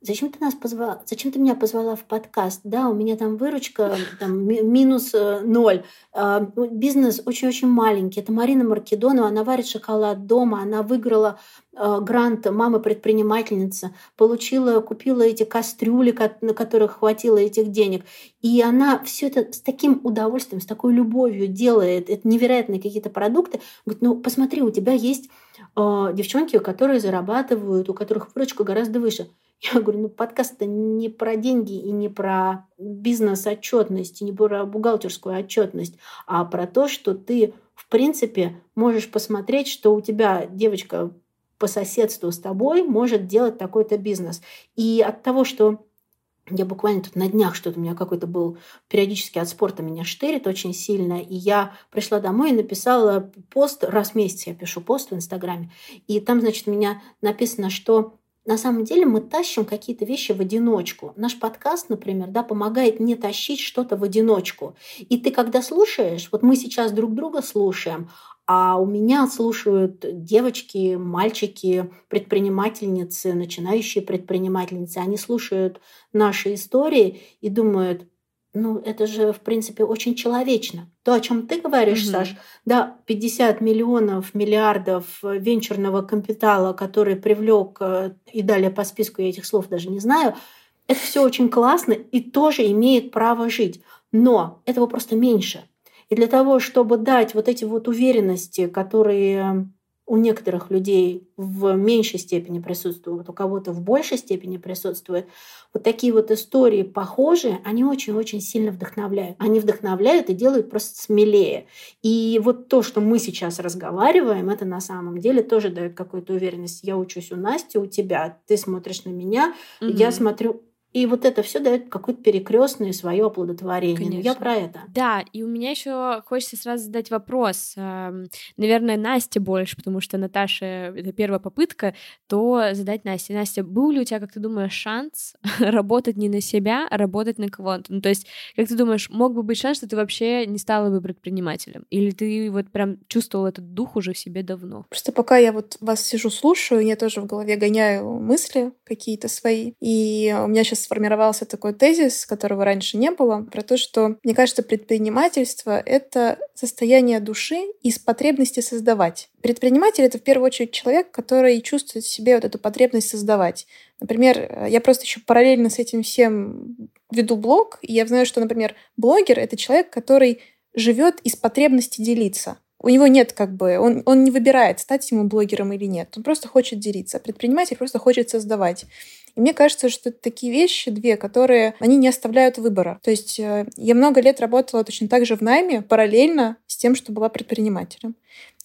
S3: зачем ты нас позвала, зачем ты меня позвала в подкаст? Да, у меня там выручка там, ми- минус э, ноль. А, ну, Бизнес очень-очень маленький. Это Марина Маркедонова, она варит шоколад дома, она выиграла э, грант мамы предпринимательница, получила, купила эти кастрюли, на которых хватило этих денег. И она все это с таким удовольствием, с такой любовью делает. Это невероятные какие-то продукты. Говорит, ну посмотри, у тебя есть э, девчонки, которые зарабатывают, у которых выручка гораздо выше. Я говорю, ну подкаст это не про деньги и не про бизнес-отчетность, и не про бухгалтерскую отчетность, а про то, что ты, в принципе, можешь посмотреть, что у тебя девочка по соседству с тобой может делать такой-то бизнес. И от того, что я буквально тут на днях что-то у меня какой-то был периодически от спорта меня штырит очень сильно, и я пришла домой и написала пост, раз в месяц я пишу пост в Инстаграме, и там, значит, у меня написано, что на самом деле мы тащим какие-то вещи в одиночку. Наш подкаст, например, да, помогает не тащить что-то в одиночку. И ты когда слушаешь, вот мы сейчас друг друга слушаем, а у меня слушают девочки, мальчики, предпринимательницы, начинающие предпринимательницы. Они слушают наши истории и думают, ну, это же, в принципе, очень человечно. То, о чем ты говоришь,
S2: Мгм.
S3: Саш, да, 50 миллионов, миллиардов э, венчурного капитала, который привлек, э, и далее по списку я этих слов даже не знаю, это все очень классно и тоже имеет право жить. Но этого просто меньше. И для того, чтобы дать вот эти вот уверенности, которые у некоторых людей в меньшей степени присутствуют, у кого-то в большей степени присутствуют, вот такие вот истории похожие, они очень-очень сильно вдохновляют. Они вдохновляют и делают просто смелее. И вот то, что мы сейчас разговариваем, это на самом деле тоже дает какую-то уверенность. Я учусь у Насти, у тебя, ты смотришь на меня, я
S2: Мгм.
S3: смотрю. И вот это все дает какое-то перекрестное свое оплодотворение. Ну, я
S2: Конечно.
S3: про это.
S2: Да, и у меня еще хочется сразу задать вопрос. эм, Наверное, Насте больше, потому что Наташа это первая попытка, то задать Насте. Настя, был ли у тебя, как ты думаешь, шанс [LAUGHS] работать не на себя, а работать на кого-то? Ну, то есть, как ты думаешь, мог бы быть шанс, что ты вообще не стала бы предпринимателем? Или ты вот прям чувствовал этот дух уже в себе давно?
S4: Просто пока я вот вас сижу, слушаю, я тоже в голове гоняю мысли какие-то свои. И у меня сейчас сформировался такой тезис, которого раньше не было, про то, что, мне кажется, предпринимательство — это состояние души из потребности создавать. Предприниматель — это в первую очередь человек, который чувствует в себе вот эту потребность создавать. Например, я просто еще параллельно с этим всем веду блог, и я знаю, что, например, блогер — это человек, который живет из потребности делиться. У него нет как бы, он, он не выбирает, стать ему блогером или нет. Он просто хочет делиться. Предприниматель просто хочет создавать. И мне кажется, что это такие вещи, две, которые, они не оставляют выбора. То есть э, я много лет работала точно так же в найме, параллельно с тем, что была предпринимателем.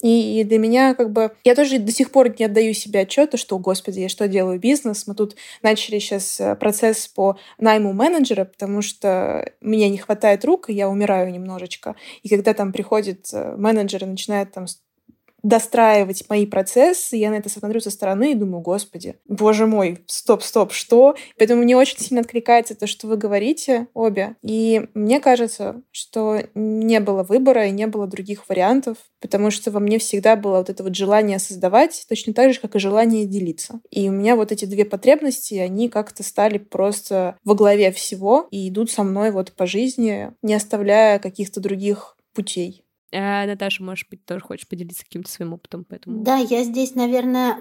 S4: И для меня как бы... Я тоже до сих пор не отдаю себе отчета, что, господи, я что делаю бизнес? Мы тут начали сейчас процесс по найму менеджера, потому что мне не хватает рук, и я умираю немножечко. И когда там приходит менеджер и начинает там достраивать мои процессы, я на это смотрю со стороны и думаю, господи, боже мой, стоп, стоп, что? Поэтому мне очень сильно откликается то, что вы говорите обе. И мне кажется, что не было выбора и не было других вариантов, потому что во мне всегда было вот это вот желание создавать, точно так же, как и желание делиться. И у меня вот эти две потребности, они как-то стали просто во главе всего и идут со мной вот по жизни, не оставляя каких-то других путей.
S2: А, Наташа, может быть, тоже хочешь поделиться каким-то своим опытом? Поэтому...
S3: Да, я здесь, наверное,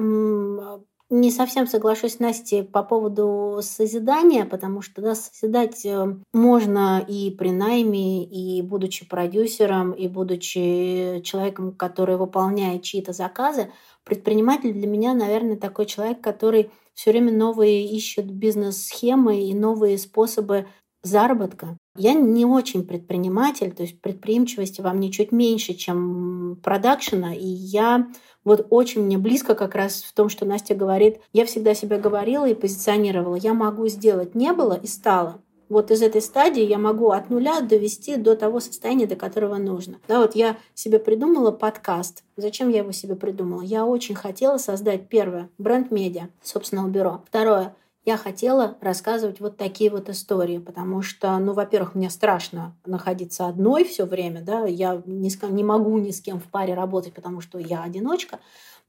S3: не совсем соглашусь с Настей по поводу созидания, потому что да, созидать э, можно и при найме, и будучи продюсером, и будучи человеком, который выполняет чьи-то заказы. Предприниматель для меня, наверное, такой человек, который все время новые ищет бизнес-схемы и новые способы заработка. Я не очень предприниматель, то есть предприимчивости во мне чуть меньше, чем продакшена, и я вот очень мне близко как раз в том, что Настя говорит, я всегда себя говорила и позиционировала, я могу сделать не было и стало. Вот из этой стадии я могу от нуля довести до того состояния, до которого нужно. Да, вот я себе придумала подкаст. Зачем я его себе придумала? Я очень хотела создать первое бренд-медиа собственного бюро. Второе я хотела рассказывать вот такие вот истории, потому что, ну, во-первых, мне страшно находиться одной все время, да, я ни с, не могу ни с кем в паре работать, потому что я одиночка,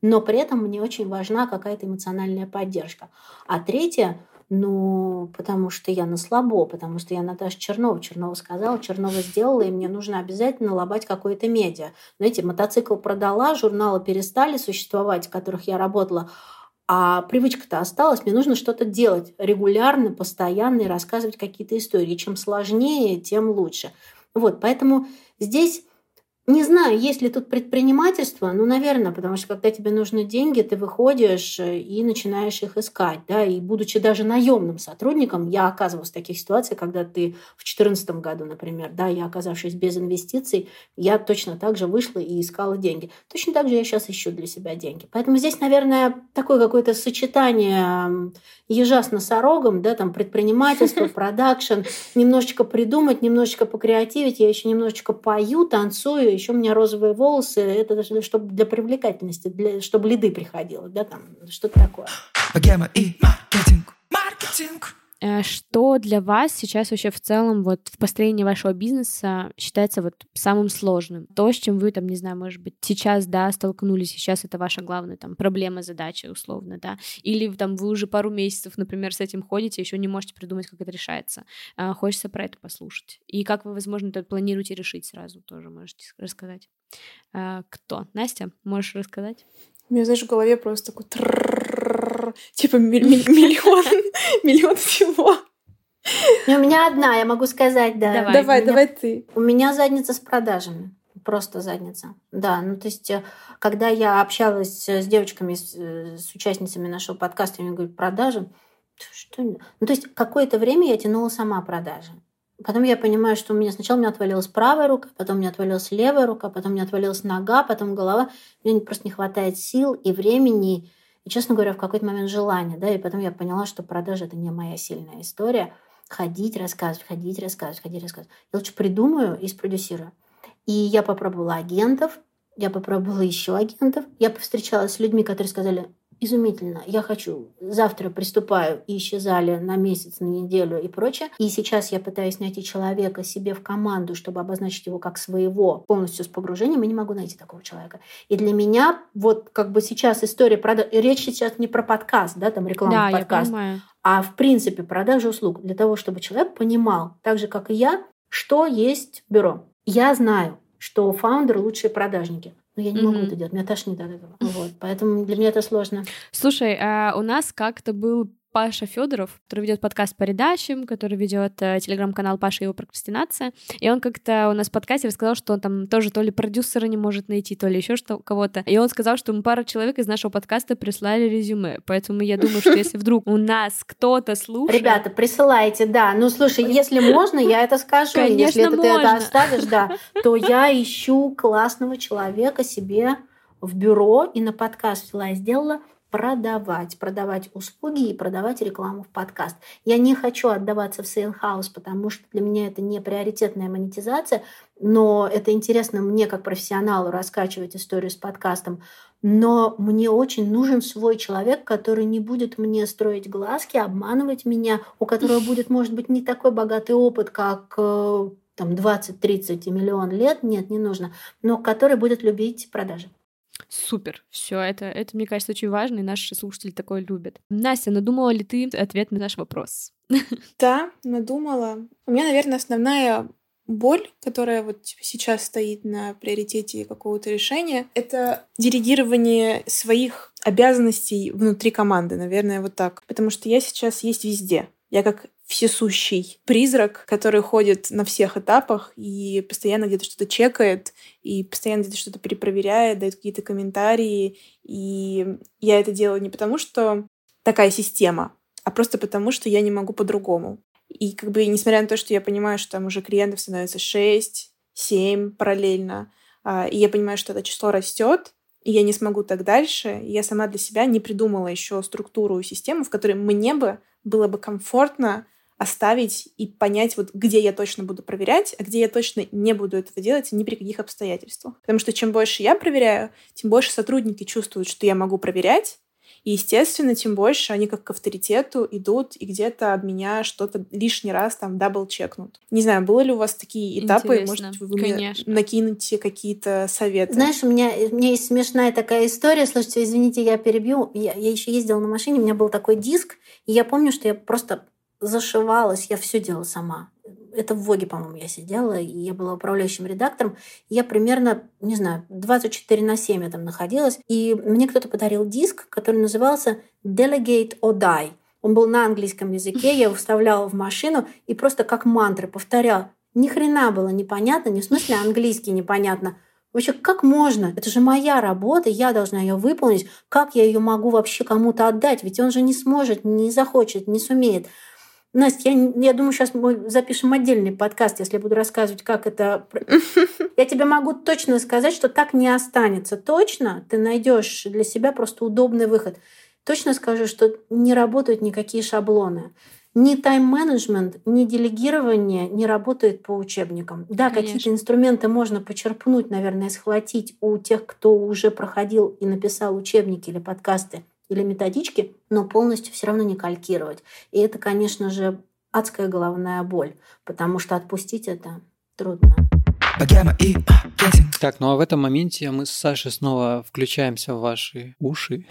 S3: но при этом мне очень важна какая-то эмоциональная поддержка. А третье, ну, потому что я на слабо, потому что я Наташа Чернова. Чернова сказала, Чернова сделала, и мне нужно обязательно лобать какое-то медиа. Знаете, мотоцикл продала, журналы перестали существовать, в которых я работала, а привычка-то осталась, мне нужно что-то делать регулярно, постоянно и рассказывать какие-то истории. Чем сложнее, тем лучше. Вот, поэтому здесь не знаю, есть ли тут предпринимательство, ну, наверное, потому что когда тебе нужны деньги, ты выходишь э, и начинаешь их искать, да, и будучи даже наемным сотрудником, я оказывалась в таких ситуациях, когда ты в 2014 году, например, да, я оказавшись без инвестиций, я точно так же вышла и искала деньги. Точно так же я сейчас ищу для себя деньги. Поэтому здесь, наверное, такое какое-то сочетание ежа с носорогом, да, там предпринимательство, [LAUGHS] продакшн, немножечко придумать, немножечко покреативить, я еще немножечко пою, танцую, еще у меня розовые волосы, это даже чтобы для привлекательности, для, чтобы лиды приходило, да, там, что-то такое. Маркетинг,
S2: маркетинг. Э, что для вас сейчас вообще в целом вот в построении вашего бизнеса считается вот самым сложным? То, с чем вы там, не знаю, может быть, сейчас, да, столкнулись, сейчас это ваша главная там проблема, задача, условно, да? Или там вы уже пару месяцев, например, с этим ходите, еще не можете придумать, как это решается. Э, хочется про это послушать. И как вы, возможно, это планируете решить сразу, тоже можете рассказать. Э, кто? Настя, можешь рассказать?
S4: У меня, знаешь, в голове просто такой типа [LAUGHS] миллион, миллион всего.
S3: Не, у меня одна, я могу сказать, да.
S4: Давай, давай, меня, давай ты.
S3: У меня задница с продажами. Просто задница. Да, ну то есть, э, когда я общалась с девочками, с, э, с участницами нашего подкаста, они говорят, продажи? Что? Ну то есть, какое-то время я тянула сама продажи. Потом я понимаю, что у меня сначала у меня отвалилась правая рука, потом у меня отвалилась левая рука, потом у меня отвалилась нога, потом голова. Мне просто не хватает сил и времени, и, честно говоря, в какой-то момент желания, да, и потом я поняла, что продажа – это не моя сильная история. Ходить, рассказывать, ходить, рассказывать, ходить, рассказывать. Я лучше придумаю и спродюсирую. И я попробовала агентов, я попробовала еще агентов. Я повстречалась с людьми, которые сказали, изумительно. Я хочу, завтра приступаю, и исчезали на месяц, на неделю и прочее. И сейчас я пытаюсь найти человека себе в команду, чтобы обозначить его как своего полностью с погружением, и не могу найти такого человека. И для меня вот как бы сейчас история продаж... Речь сейчас не про подкаст, да, там рекламный да, подкаст, а в принципе продажа услуг для того, чтобы человек понимал, так же, как и я, что есть бюро. Я знаю, что фаундеры лучшие продажники. Но я не mm-hmm. могу это делать, меня тошнит от этого. [LAUGHS] Вот, поэтому для меня это сложно.
S2: Слушай, а у нас как-то был Паша Федоров, который ведет подкаст по передачам, который ведет э, телеграм-канал Паша и его прокрастинация. И он как-то у нас в подкасте рассказал, что он там тоже то ли продюсера не может найти, то ли еще что кого-то. И он сказал, что ему пара человек из нашего подкаста прислали резюме. Поэтому я думаю, что если вдруг у нас кто-то слушает...
S3: Ребята, присылайте, да. Ну, слушай, если можно, я это скажу.
S2: Конечно,
S3: если это ты это оставишь, да, то я ищу классного человека себе в бюро и на подкаст взяла и сделала продавать, продавать услуги и продавать рекламу в подкаст. Я не хочу отдаваться в sales house, потому что для меня это не приоритетная монетизация, но это интересно мне как профессионалу раскачивать историю с подкастом. Но мне очень нужен свой человек, который не будет мне строить глазки, обманывать меня, у которого будет, может быть, не такой богатый опыт, как э, там 20-30 и миллион лет, нет, не нужно, но который будет любить продажи.
S2: Супер. Все, это, это, мне кажется, очень важно, и наши слушатели такое любят. Настя, надумала ли ты ответ на наш вопрос? [LAUGHS]
S4: Да, надумала. У меня, наверное, основная боль, которая вот типа, сейчас стоит на приоритете какого-то решения, это делегирование своих обязанностей внутри команды, наверное, вот так. Потому что я сейчас есть везде. Я как всесущий призрак, который ходит на всех этапах и постоянно где-то что-то чекает, и постоянно где-то что-то перепроверяет, дает какие-то комментарии. И я это делаю не потому, что такая система, а просто потому, что я не могу по-другому. И как бы, несмотря на то, что я понимаю, что там уже клиентов становится 6, 7 параллельно, а, и я понимаю, что это число растет, и я не смогу так дальше, я сама для себя не придумала еще структуру и систему, в которой мне бы было бы комфортно оставить и понять, вот где я точно буду проверять, а где я точно не буду этого делать ни при каких обстоятельствах. Потому что чем больше я проверяю, тем больше сотрудники чувствуют, что я могу проверять, и, естественно, тем больше они как к авторитету идут и где-то об меня что-то лишний раз там дабл-чекнут. Не знаю, было ли у вас такие этапы?
S2: Интересно.
S4: Может, вы Конечно. мне накинете какие-то советы?
S3: Знаешь, у меня, у меня есть смешная такая история. Слушайте, извините, я перебью. Я, я еще ездила на машине, у меня был такой диск, и я помню, что я просто зашивалась, я все делала сама. Это в Воге, по-моему, я сидела, и я была управляющим редактором. Я примерно, не знаю, 24 на 7 я там находилась. И мне кто-то подарил диск, который назывался «Delegate or Die». Он был на английском языке, я его вставляла в машину и просто как мантры повторяла. Ни хрена было непонятно, не в смысле английский непонятно, Вообще, как можно? Это же моя работа, я должна ее выполнить. Как я ее могу вообще кому-то отдать? Ведь он же не сможет, не захочет, не сумеет. Настя, я, я думаю, сейчас мы запишем отдельный подкаст, если я буду рассказывать, как это... [LAUGHS] Я тебе могу точно сказать, что так не останется. Точно ты найдешь для себя просто удобный выход. Точно скажу, что не работают никакие шаблоны ни тайм-менеджмент, ни делегирование не работает по учебникам. Да, какие-то инструменты можно почерпнуть, наверное, схватить у тех, кто уже проходил и написал учебники или подкасты или методички, но полностью все равно не калькировать. И это, конечно же, адская головная боль, потому что отпустить это трудно.
S5: Так, ну а в этом моменте мы с Сашей снова включаемся в ваши уши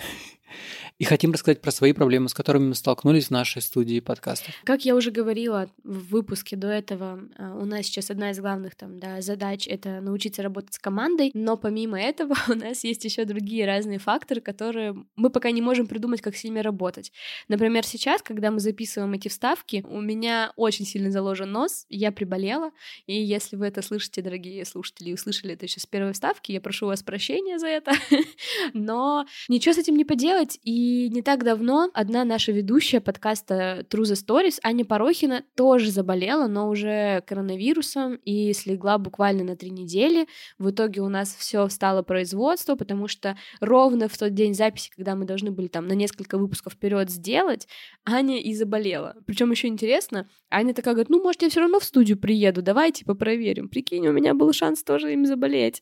S5: и хотим рассказать про свои проблемы, с которыми мы столкнулись в нашей студии подкастов.
S2: Как я уже говорила в выпуске до этого, э, у нас сейчас одна из главных там, да, задач — это научиться работать с командой, но помимо этого [LAUGHS] у нас есть еще другие разные факторы, которые мы пока не можем придумать, как с ними работать. Например, сейчас, когда мы записываем эти вставки, у меня очень сильно заложен нос, я приболела, и если вы это слышите, дорогие слушатели, и услышали это еще с первой вставки, я прошу вас прощения за это, [LAUGHS] но ничего с этим не поделать, и и не так давно одна наша ведущая подкаста True the Stories, Аня Порохина, тоже заболела, но уже коронавирусом и слегла буквально на три недели. В итоге у нас все встало производство, потому что ровно в тот день записи, когда мы должны были там на несколько выпусков вперед сделать, Аня и заболела. Причем еще интересно, Аня такая говорит, ну, может, я все равно в студию приеду, давайте проверим. Прикинь, у меня был шанс тоже им заболеть.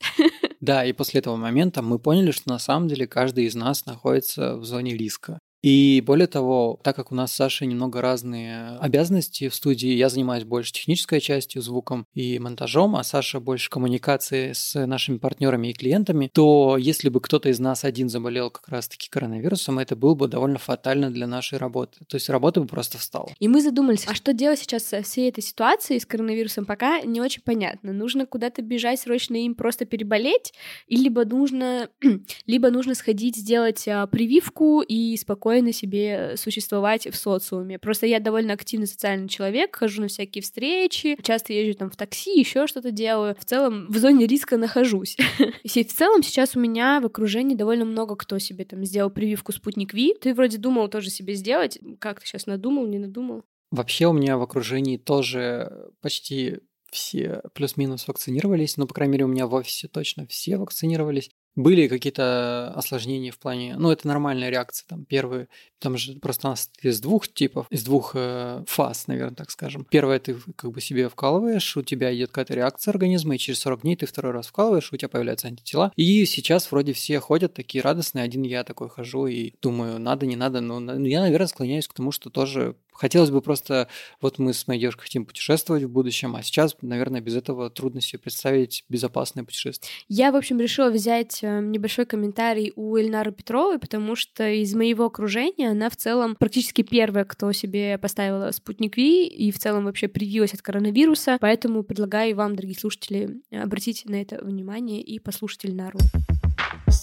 S5: Да, и после этого момента мы поняли, что на самом деле каждый из нас находится в зоне риска. И более того, так как у нас с Сашей немного разные обязанности в студии, я занимаюсь больше технической частью, звуком и монтажом, а Саша больше коммуникации с нашими партнерами и клиентами, то если бы кто-то из нас один заболел как раз-таки коронавирусом, это было бы довольно фатально для нашей работы. То есть работа бы просто встала.
S2: И мы задумались, а что делать сейчас со всей этой ситуацией с коронавирусом, пока не очень понятно. Нужно куда-то бежать срочно им просто переболеть, или либо нужно, [CLEARS THROAT] либо нужно сходить сделать а, прививку и спокойно спокойно себе существовать в социуме. Просто я довольно активный социальный человек, хожу на всякие встречи, часто езжу там в такси, еще что-то делаю. В целом в зоне риска нахожусь. [LAUGHS] И в целом сейчас у меня в окружении довольно много кто себе там сделал прививку Спутник Ви. Ты вроде думал тоже себе сделать. Как ты сейчас надумал, не надумал?
S5: Вообще у меня в окружении тоже почти все плюс-минус вакцинировались, ну, по крайней мере, у меня в офисе точно все вакцинировались. Были какие-то осложнения в плане, ну, это нормальная реакция, там, первые, там же нас из двух типов, из двух э, фаз, наверное, так скажем. Первое, ты как бы себе вкалываешь, у тебя идет какая-то реакция организма, и через 40 дней ты второй раз вкалываешь, у тебя появляются антитела. И сейчас вроде все ходят такие радостные, один я такой хожу и думаю, надо, не надо, но я, наверное, склоняюсь к тому, что тоже Хотелось бы просто, вот мы с моей девушкой хотим путешествовать в будущем, а сейчас, наверное, без этого трудно себе представить безопасное путешествие.
S2: Я, в общем, решила взять небольшой комментарий у Эльнары Петровой, потому что из моего окружения она в целом практически первая, кто себе поставила спутник Ви и в целом вообще привилась от коронавируса, поэтому предлагаю вам, дорогие слушатели, обратить на это внимание и послушать Эльнару.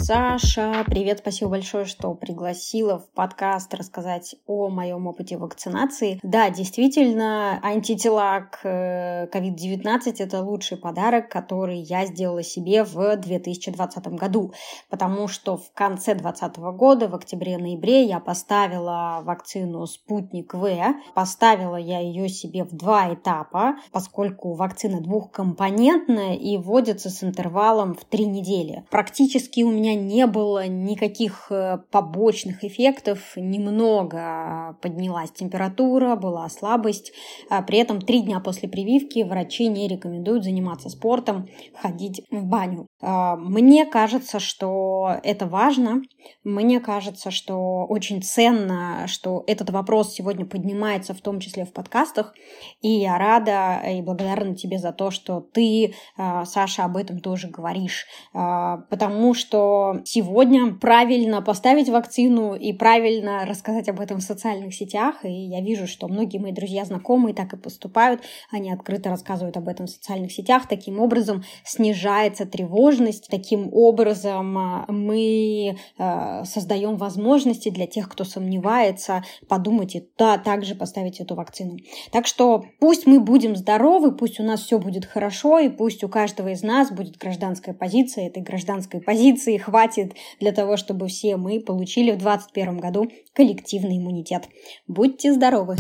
S6: Саша, привет, спасибо большое, что пригласила в подкаст рассказать о моем опыте вакцинации. Да, действительно, антитела к COVID-19 э, – это лучший подарок, который я сделала себе в 2020 году, потому что в конце 2020 года, в октябре-ноябре, я поставила вакцину «Спутник В». Поставила я ее себе в два этапа, поскольку вакцина двухкомпонентная и вводится с интервалом в три недели. Практически у меня не было никаких э, побочных эффектов, немного поднялась температура, была слабость. А при этом три дня после прививки врачи не рекомендуют заниматься спортом, ходить в баню. А, мне кажется, что это важно. Мне кажется, что очень ценно, что этот вопрос сегодня поднимается, в том числе в подкастах. И я рада и благодарна тебе за то, что ты, а, Саша, об этом тоже говоришь. Потому что сегодня правильно поставить вакцину и правильно рассказать об этом в социальных сетях. И я вижу, что многие мои друзья, знакомые так и поступают. Они открыто рассказывают об этом в социальных сетях. Таким образом снижается тревожность. Таким образом а, мы а, создаем возможности для тех, кто сомневается, подумать и да, также поставить эту вакцину. Так что пусть мы будем здоровы, пусть у нас все будет хорошо, и пусть у каждого из нас будет гражданская позиция. Этой гражданской позиции хватит для того, чтобы все мы получили в 2021 году коллективный иммунитет. Будьте здоровы!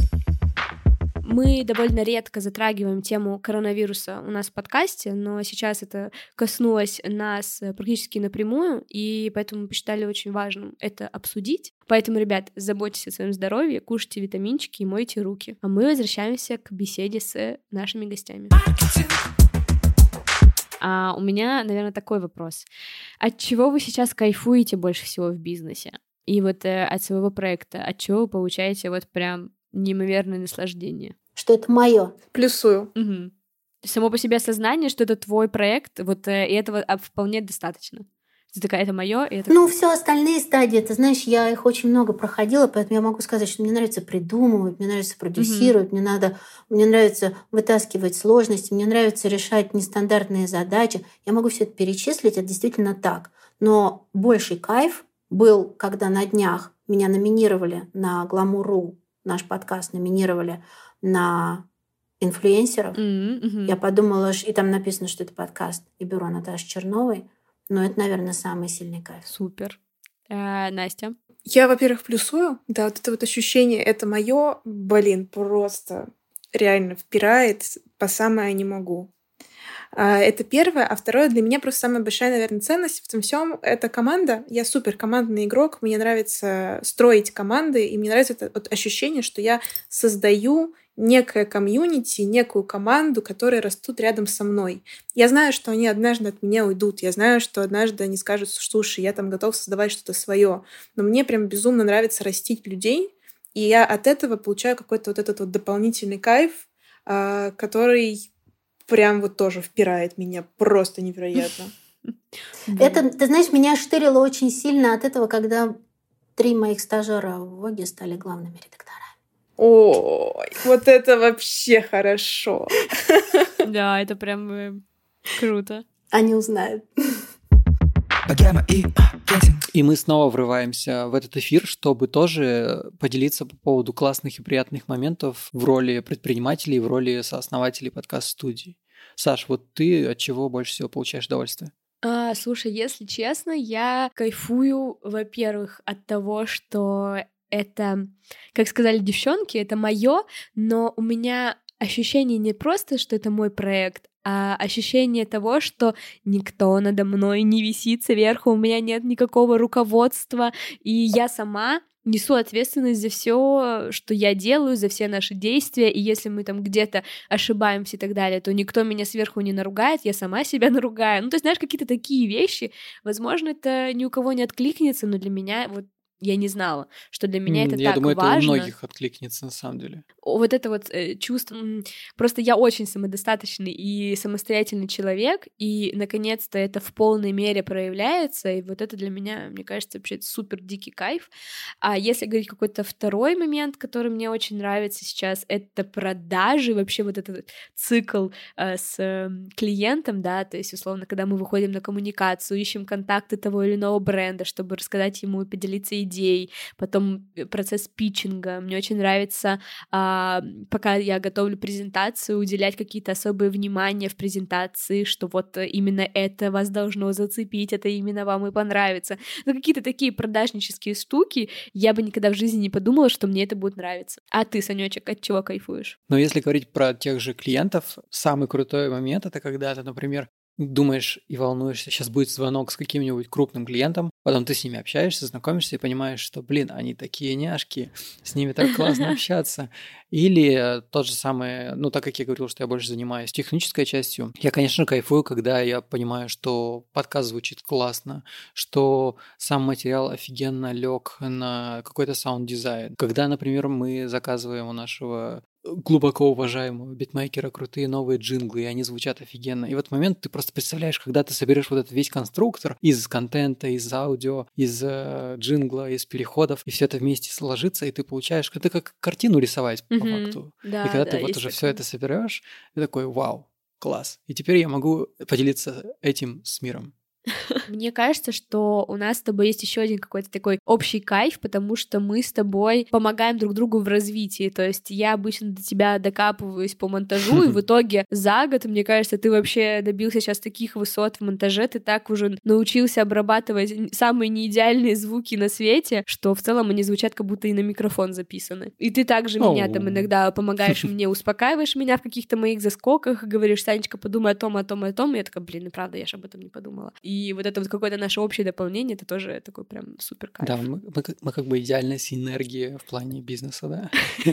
S2: Мы довольно редко затрагиваем тему коронавируса у нас в подкасте, но сейчас это коснулось нас практически напрямую, и поэтому мы посчитали очень важным это обсудить. Поэтому, ребят, заботьтесь о своем здоровье, кушайте витаминчики и мойте руки. А мы возвращаемся к беседе с нашими гостями. А у меня, наверное, такой вопрос. От чего вы сейчас кайфуете больше всего в бизнесе? И вот э, от своего проекта, от чего вы получаете вот прям неимоверное наслаждение?
S3: Что это мое.
S4: Плюсую.
S2: Угу. Само по себе осознание, что это твой проект, вот э, и этого вполне достаточно. Ты такая, это мое, и это...
S3: Ну, все остальные стадии, ты знаешь, я их очень много проходила, поэтому я могу сказать, что мне нравится придумывать, мне нравится продюсировать, mm-hmm. мне надо, мне нравится вытаскивать сложности, мне нравится решать нестандартные задачи. Я могу все это перечислить, это действительно так. Но больший кайф был, когда на днях меня номинировали на Гламуру, наш подкаст номинировали на инфлюенсеров.
S2: Mm-hmm.
S3: Я подумала, и там написано, что это подкаст и бюро Наташи Черновой. Но это, наверное, самый сильный кайф.
S2: Супер. А, Настя?
S4: Я, во-первых, плюсую. Да, вот это вот ощущение, это мое, блин, просто реально впирает по самое не могу. А, это первое. А второе, для меня просто самая большая, наверное, ценность в этом всем — это команда. Я супер командный игрок, мне нравится строить команды, и мне нравится это вот ощущение, что я создаю некое комьюнити, некую команду, которые растут рядом со мной. Я знаю, что они однажды от меня уйдут. Я знаю, что однажды они скажут, слушай, я там готов создавать что-то свое. Но мне прям безумно нравится растить людей, и я от этого получаю какой-то вот этот вот дополнительный кайф, а, который прям вот тоже впирает меня просто невероятно. [LAUGHS]
S3: Это, ты знаешь, меня штырило очень сильно от этого, когда три моих стажера в ВОГе стали главными редакторами.
S4: Ой, вот это вообще хорошо. [LAUGHS]
S2: Да, это прям э, круто.
S3: Они узнают.
S5: И мы снова врываемся в этот эфир, чтобы тоже поделиться по поводу классных и приятных моментов в роли предпринимателей, в роли сооснователей подкаст-студии. Саш, вот ты от чего больше всего получаешь удовольствие?
S2: А, слушай, если честно, я кайфую, во-первых, от того, что это, как сказали девчонки, это мое, но у меня ощущение не просто, что это мой проект, а ощущение того, что никто надо мной не висит сверху, у меня нет никакого руководства, и я сама несу ответственность за все, что я делаю, за все наши действия, и если мы там где-то ошибаемся и так далее, то никто меня сверху не наругает, я сама себя [LAUGHS] наругаю. Ну, то есть, знаешь, какие-то такие вещи, возможно, это ни у кого не откликнется, но для меня вот я не знала, что для меня это
S5: я
S2: так
S5: думаю,
S2: важно.
S5: это у многих откликнется на самом деле.
S2: Вот это вот э, чувство... Просто я очень самодостаточный и самостоятельный человек, и, наконец-то, это в полной мере проявляется, и вот это для меня, мне кажется, вообще супер дикий кайф. А если говорить какой-то второй момент, который мне очень нравится сейчас, это продажи, вообще вот этот цикл э, с э, клиентом, да, то есть, условно, когда мы выходим на коммуникацию, ищем контакты того или иного бренда, чтобы рассказать ему и поделиться идей, потом э, процесс питчинга. Мне очень нравится, а, пока я готовлю презентацию, уделять какие-то особые внимания в презентации, что вот э, именно это вас должно зацепить, это именно вам и понравится. Ну, какие-то такие продажнические штуки, я бы никогда в жизни не подумала, что мне это будет нравиться. А ты, Санечек, от чего кайфуешь?
S5: Но если говорить про тех же клиентов, самый крутой момент это когда ты, например, думаешь и волнуешься, сейчас будет звонок с каким-нибудь крупным клиентом, потом ты с ними общаешься, знакомишься и понимаешь, что, блин, они такие няшки, с ними так классно [LAUGHS] общаться. Или тот же самый, ну, так как я говорил, что я больше занимаюсь технической частью, я, конечно, кайфую, когда я понимаю, что подкаст звучит классно, что сам материал офигенно лег на какой-то саунд-дизайн. Когда, например, мы заказываем у нашего глубоко уважаемого битмейкера крутые новые джинглы, и они звучат офигенно. И в этот момент ты просто представляешь, когда ты соберешь вот этот весь конструктор из контента, из аудио, из э, джингла, из переходов, и все это вместе сложится, и ты получаешь, это как картину рисовать по
S2: Мгм.
S5: факту.
S2: Да,
S5: и когда
S2: да,
S5: ты вот уже все это соберешь, ты такой, вау, класс. И теперь я могу поделиться этим с миром. [LAUGHS]
S2: Мне кажется, что у нас с тобой есть еще один какой-то такой общий кайф, потому что мы с тобой помогаем друг другу в развитии. То есть я обычно до тебя докапываюсь по монтажу, и в [LAUGHS] итоге за год, мне кажется, ты вообще добился сейчас таких высот в монтаже, ты так уже научился обрабатывать самые неидеальные звуки на свете, что в целом они звучат как будто и на микрофон записаны. И ты также меня там иногда помогаешь мне, успокаиваешь меня в каких-то моих заскоках, говоришь, Санечка, подумай о том, о том, о том, и я такая, блин, ну правда, я же об этом не подумала. И вот это вот какое-то наше общее дополнение, это тоже такой прям супер кайф.
S5: Да, мы, мы мы как бы идеальная синергия в плане бизнеса, да? [LAUGHS]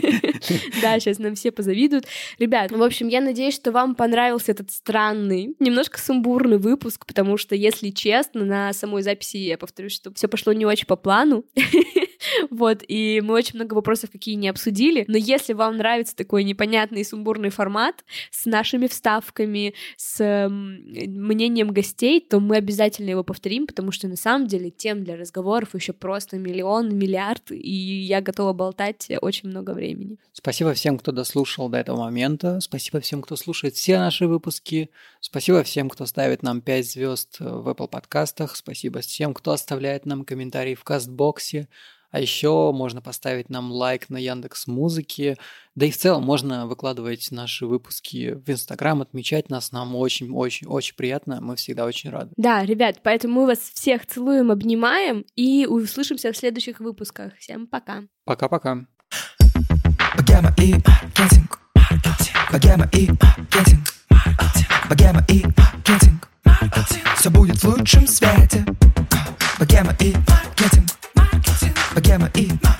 S2: Да, сейчас нам все позавидуют. Ребят, в общем, я надеюсь, что вам понравился этот странный, немножко сумбурный выпуск, потому что, если честно, на самой записи, я повторюсь, что все пошло не очень по плану. [LAUGHS] Вот, и мы очень много вопросов какие не обсудили, но если вам нравится такой непонятный сумбурный формат с нашими вставками, с мнением гостей, то мы обязательно его повторим, потому что на самом деле тем для разговоров еще просто миллион, миллиард, и я готова болтать очень много времени.
S5: Спасибо всем, кто дослушал до этого момента. Спасибо всем, кто слушает все наши выпуски. Спасибо всем, кто ставит нам 5 звезд в Apple подкастах. Спасибо всем, кто оставляет нам комментарии в Кастбоксе. А еще можно поставить нам лайк на Яндекс Музыке. Да и в целом можно выкладывать наши выпуски в Инстаграм, отмечать нас. Нам очень-очень-очень приятно. Мы всегда очень рады.
S2: Да, ребят, поэтому мы вас всех целуем, обнимаем и услышимся в следующих выпусках. Всем пока.
S5: Пока-пока.
S1: Богема и маркетинг. Богема и маркетинг. Богема и маркетинг. Все будет в лучшем свете. Богема и маркетинг. Богема и маркетинг.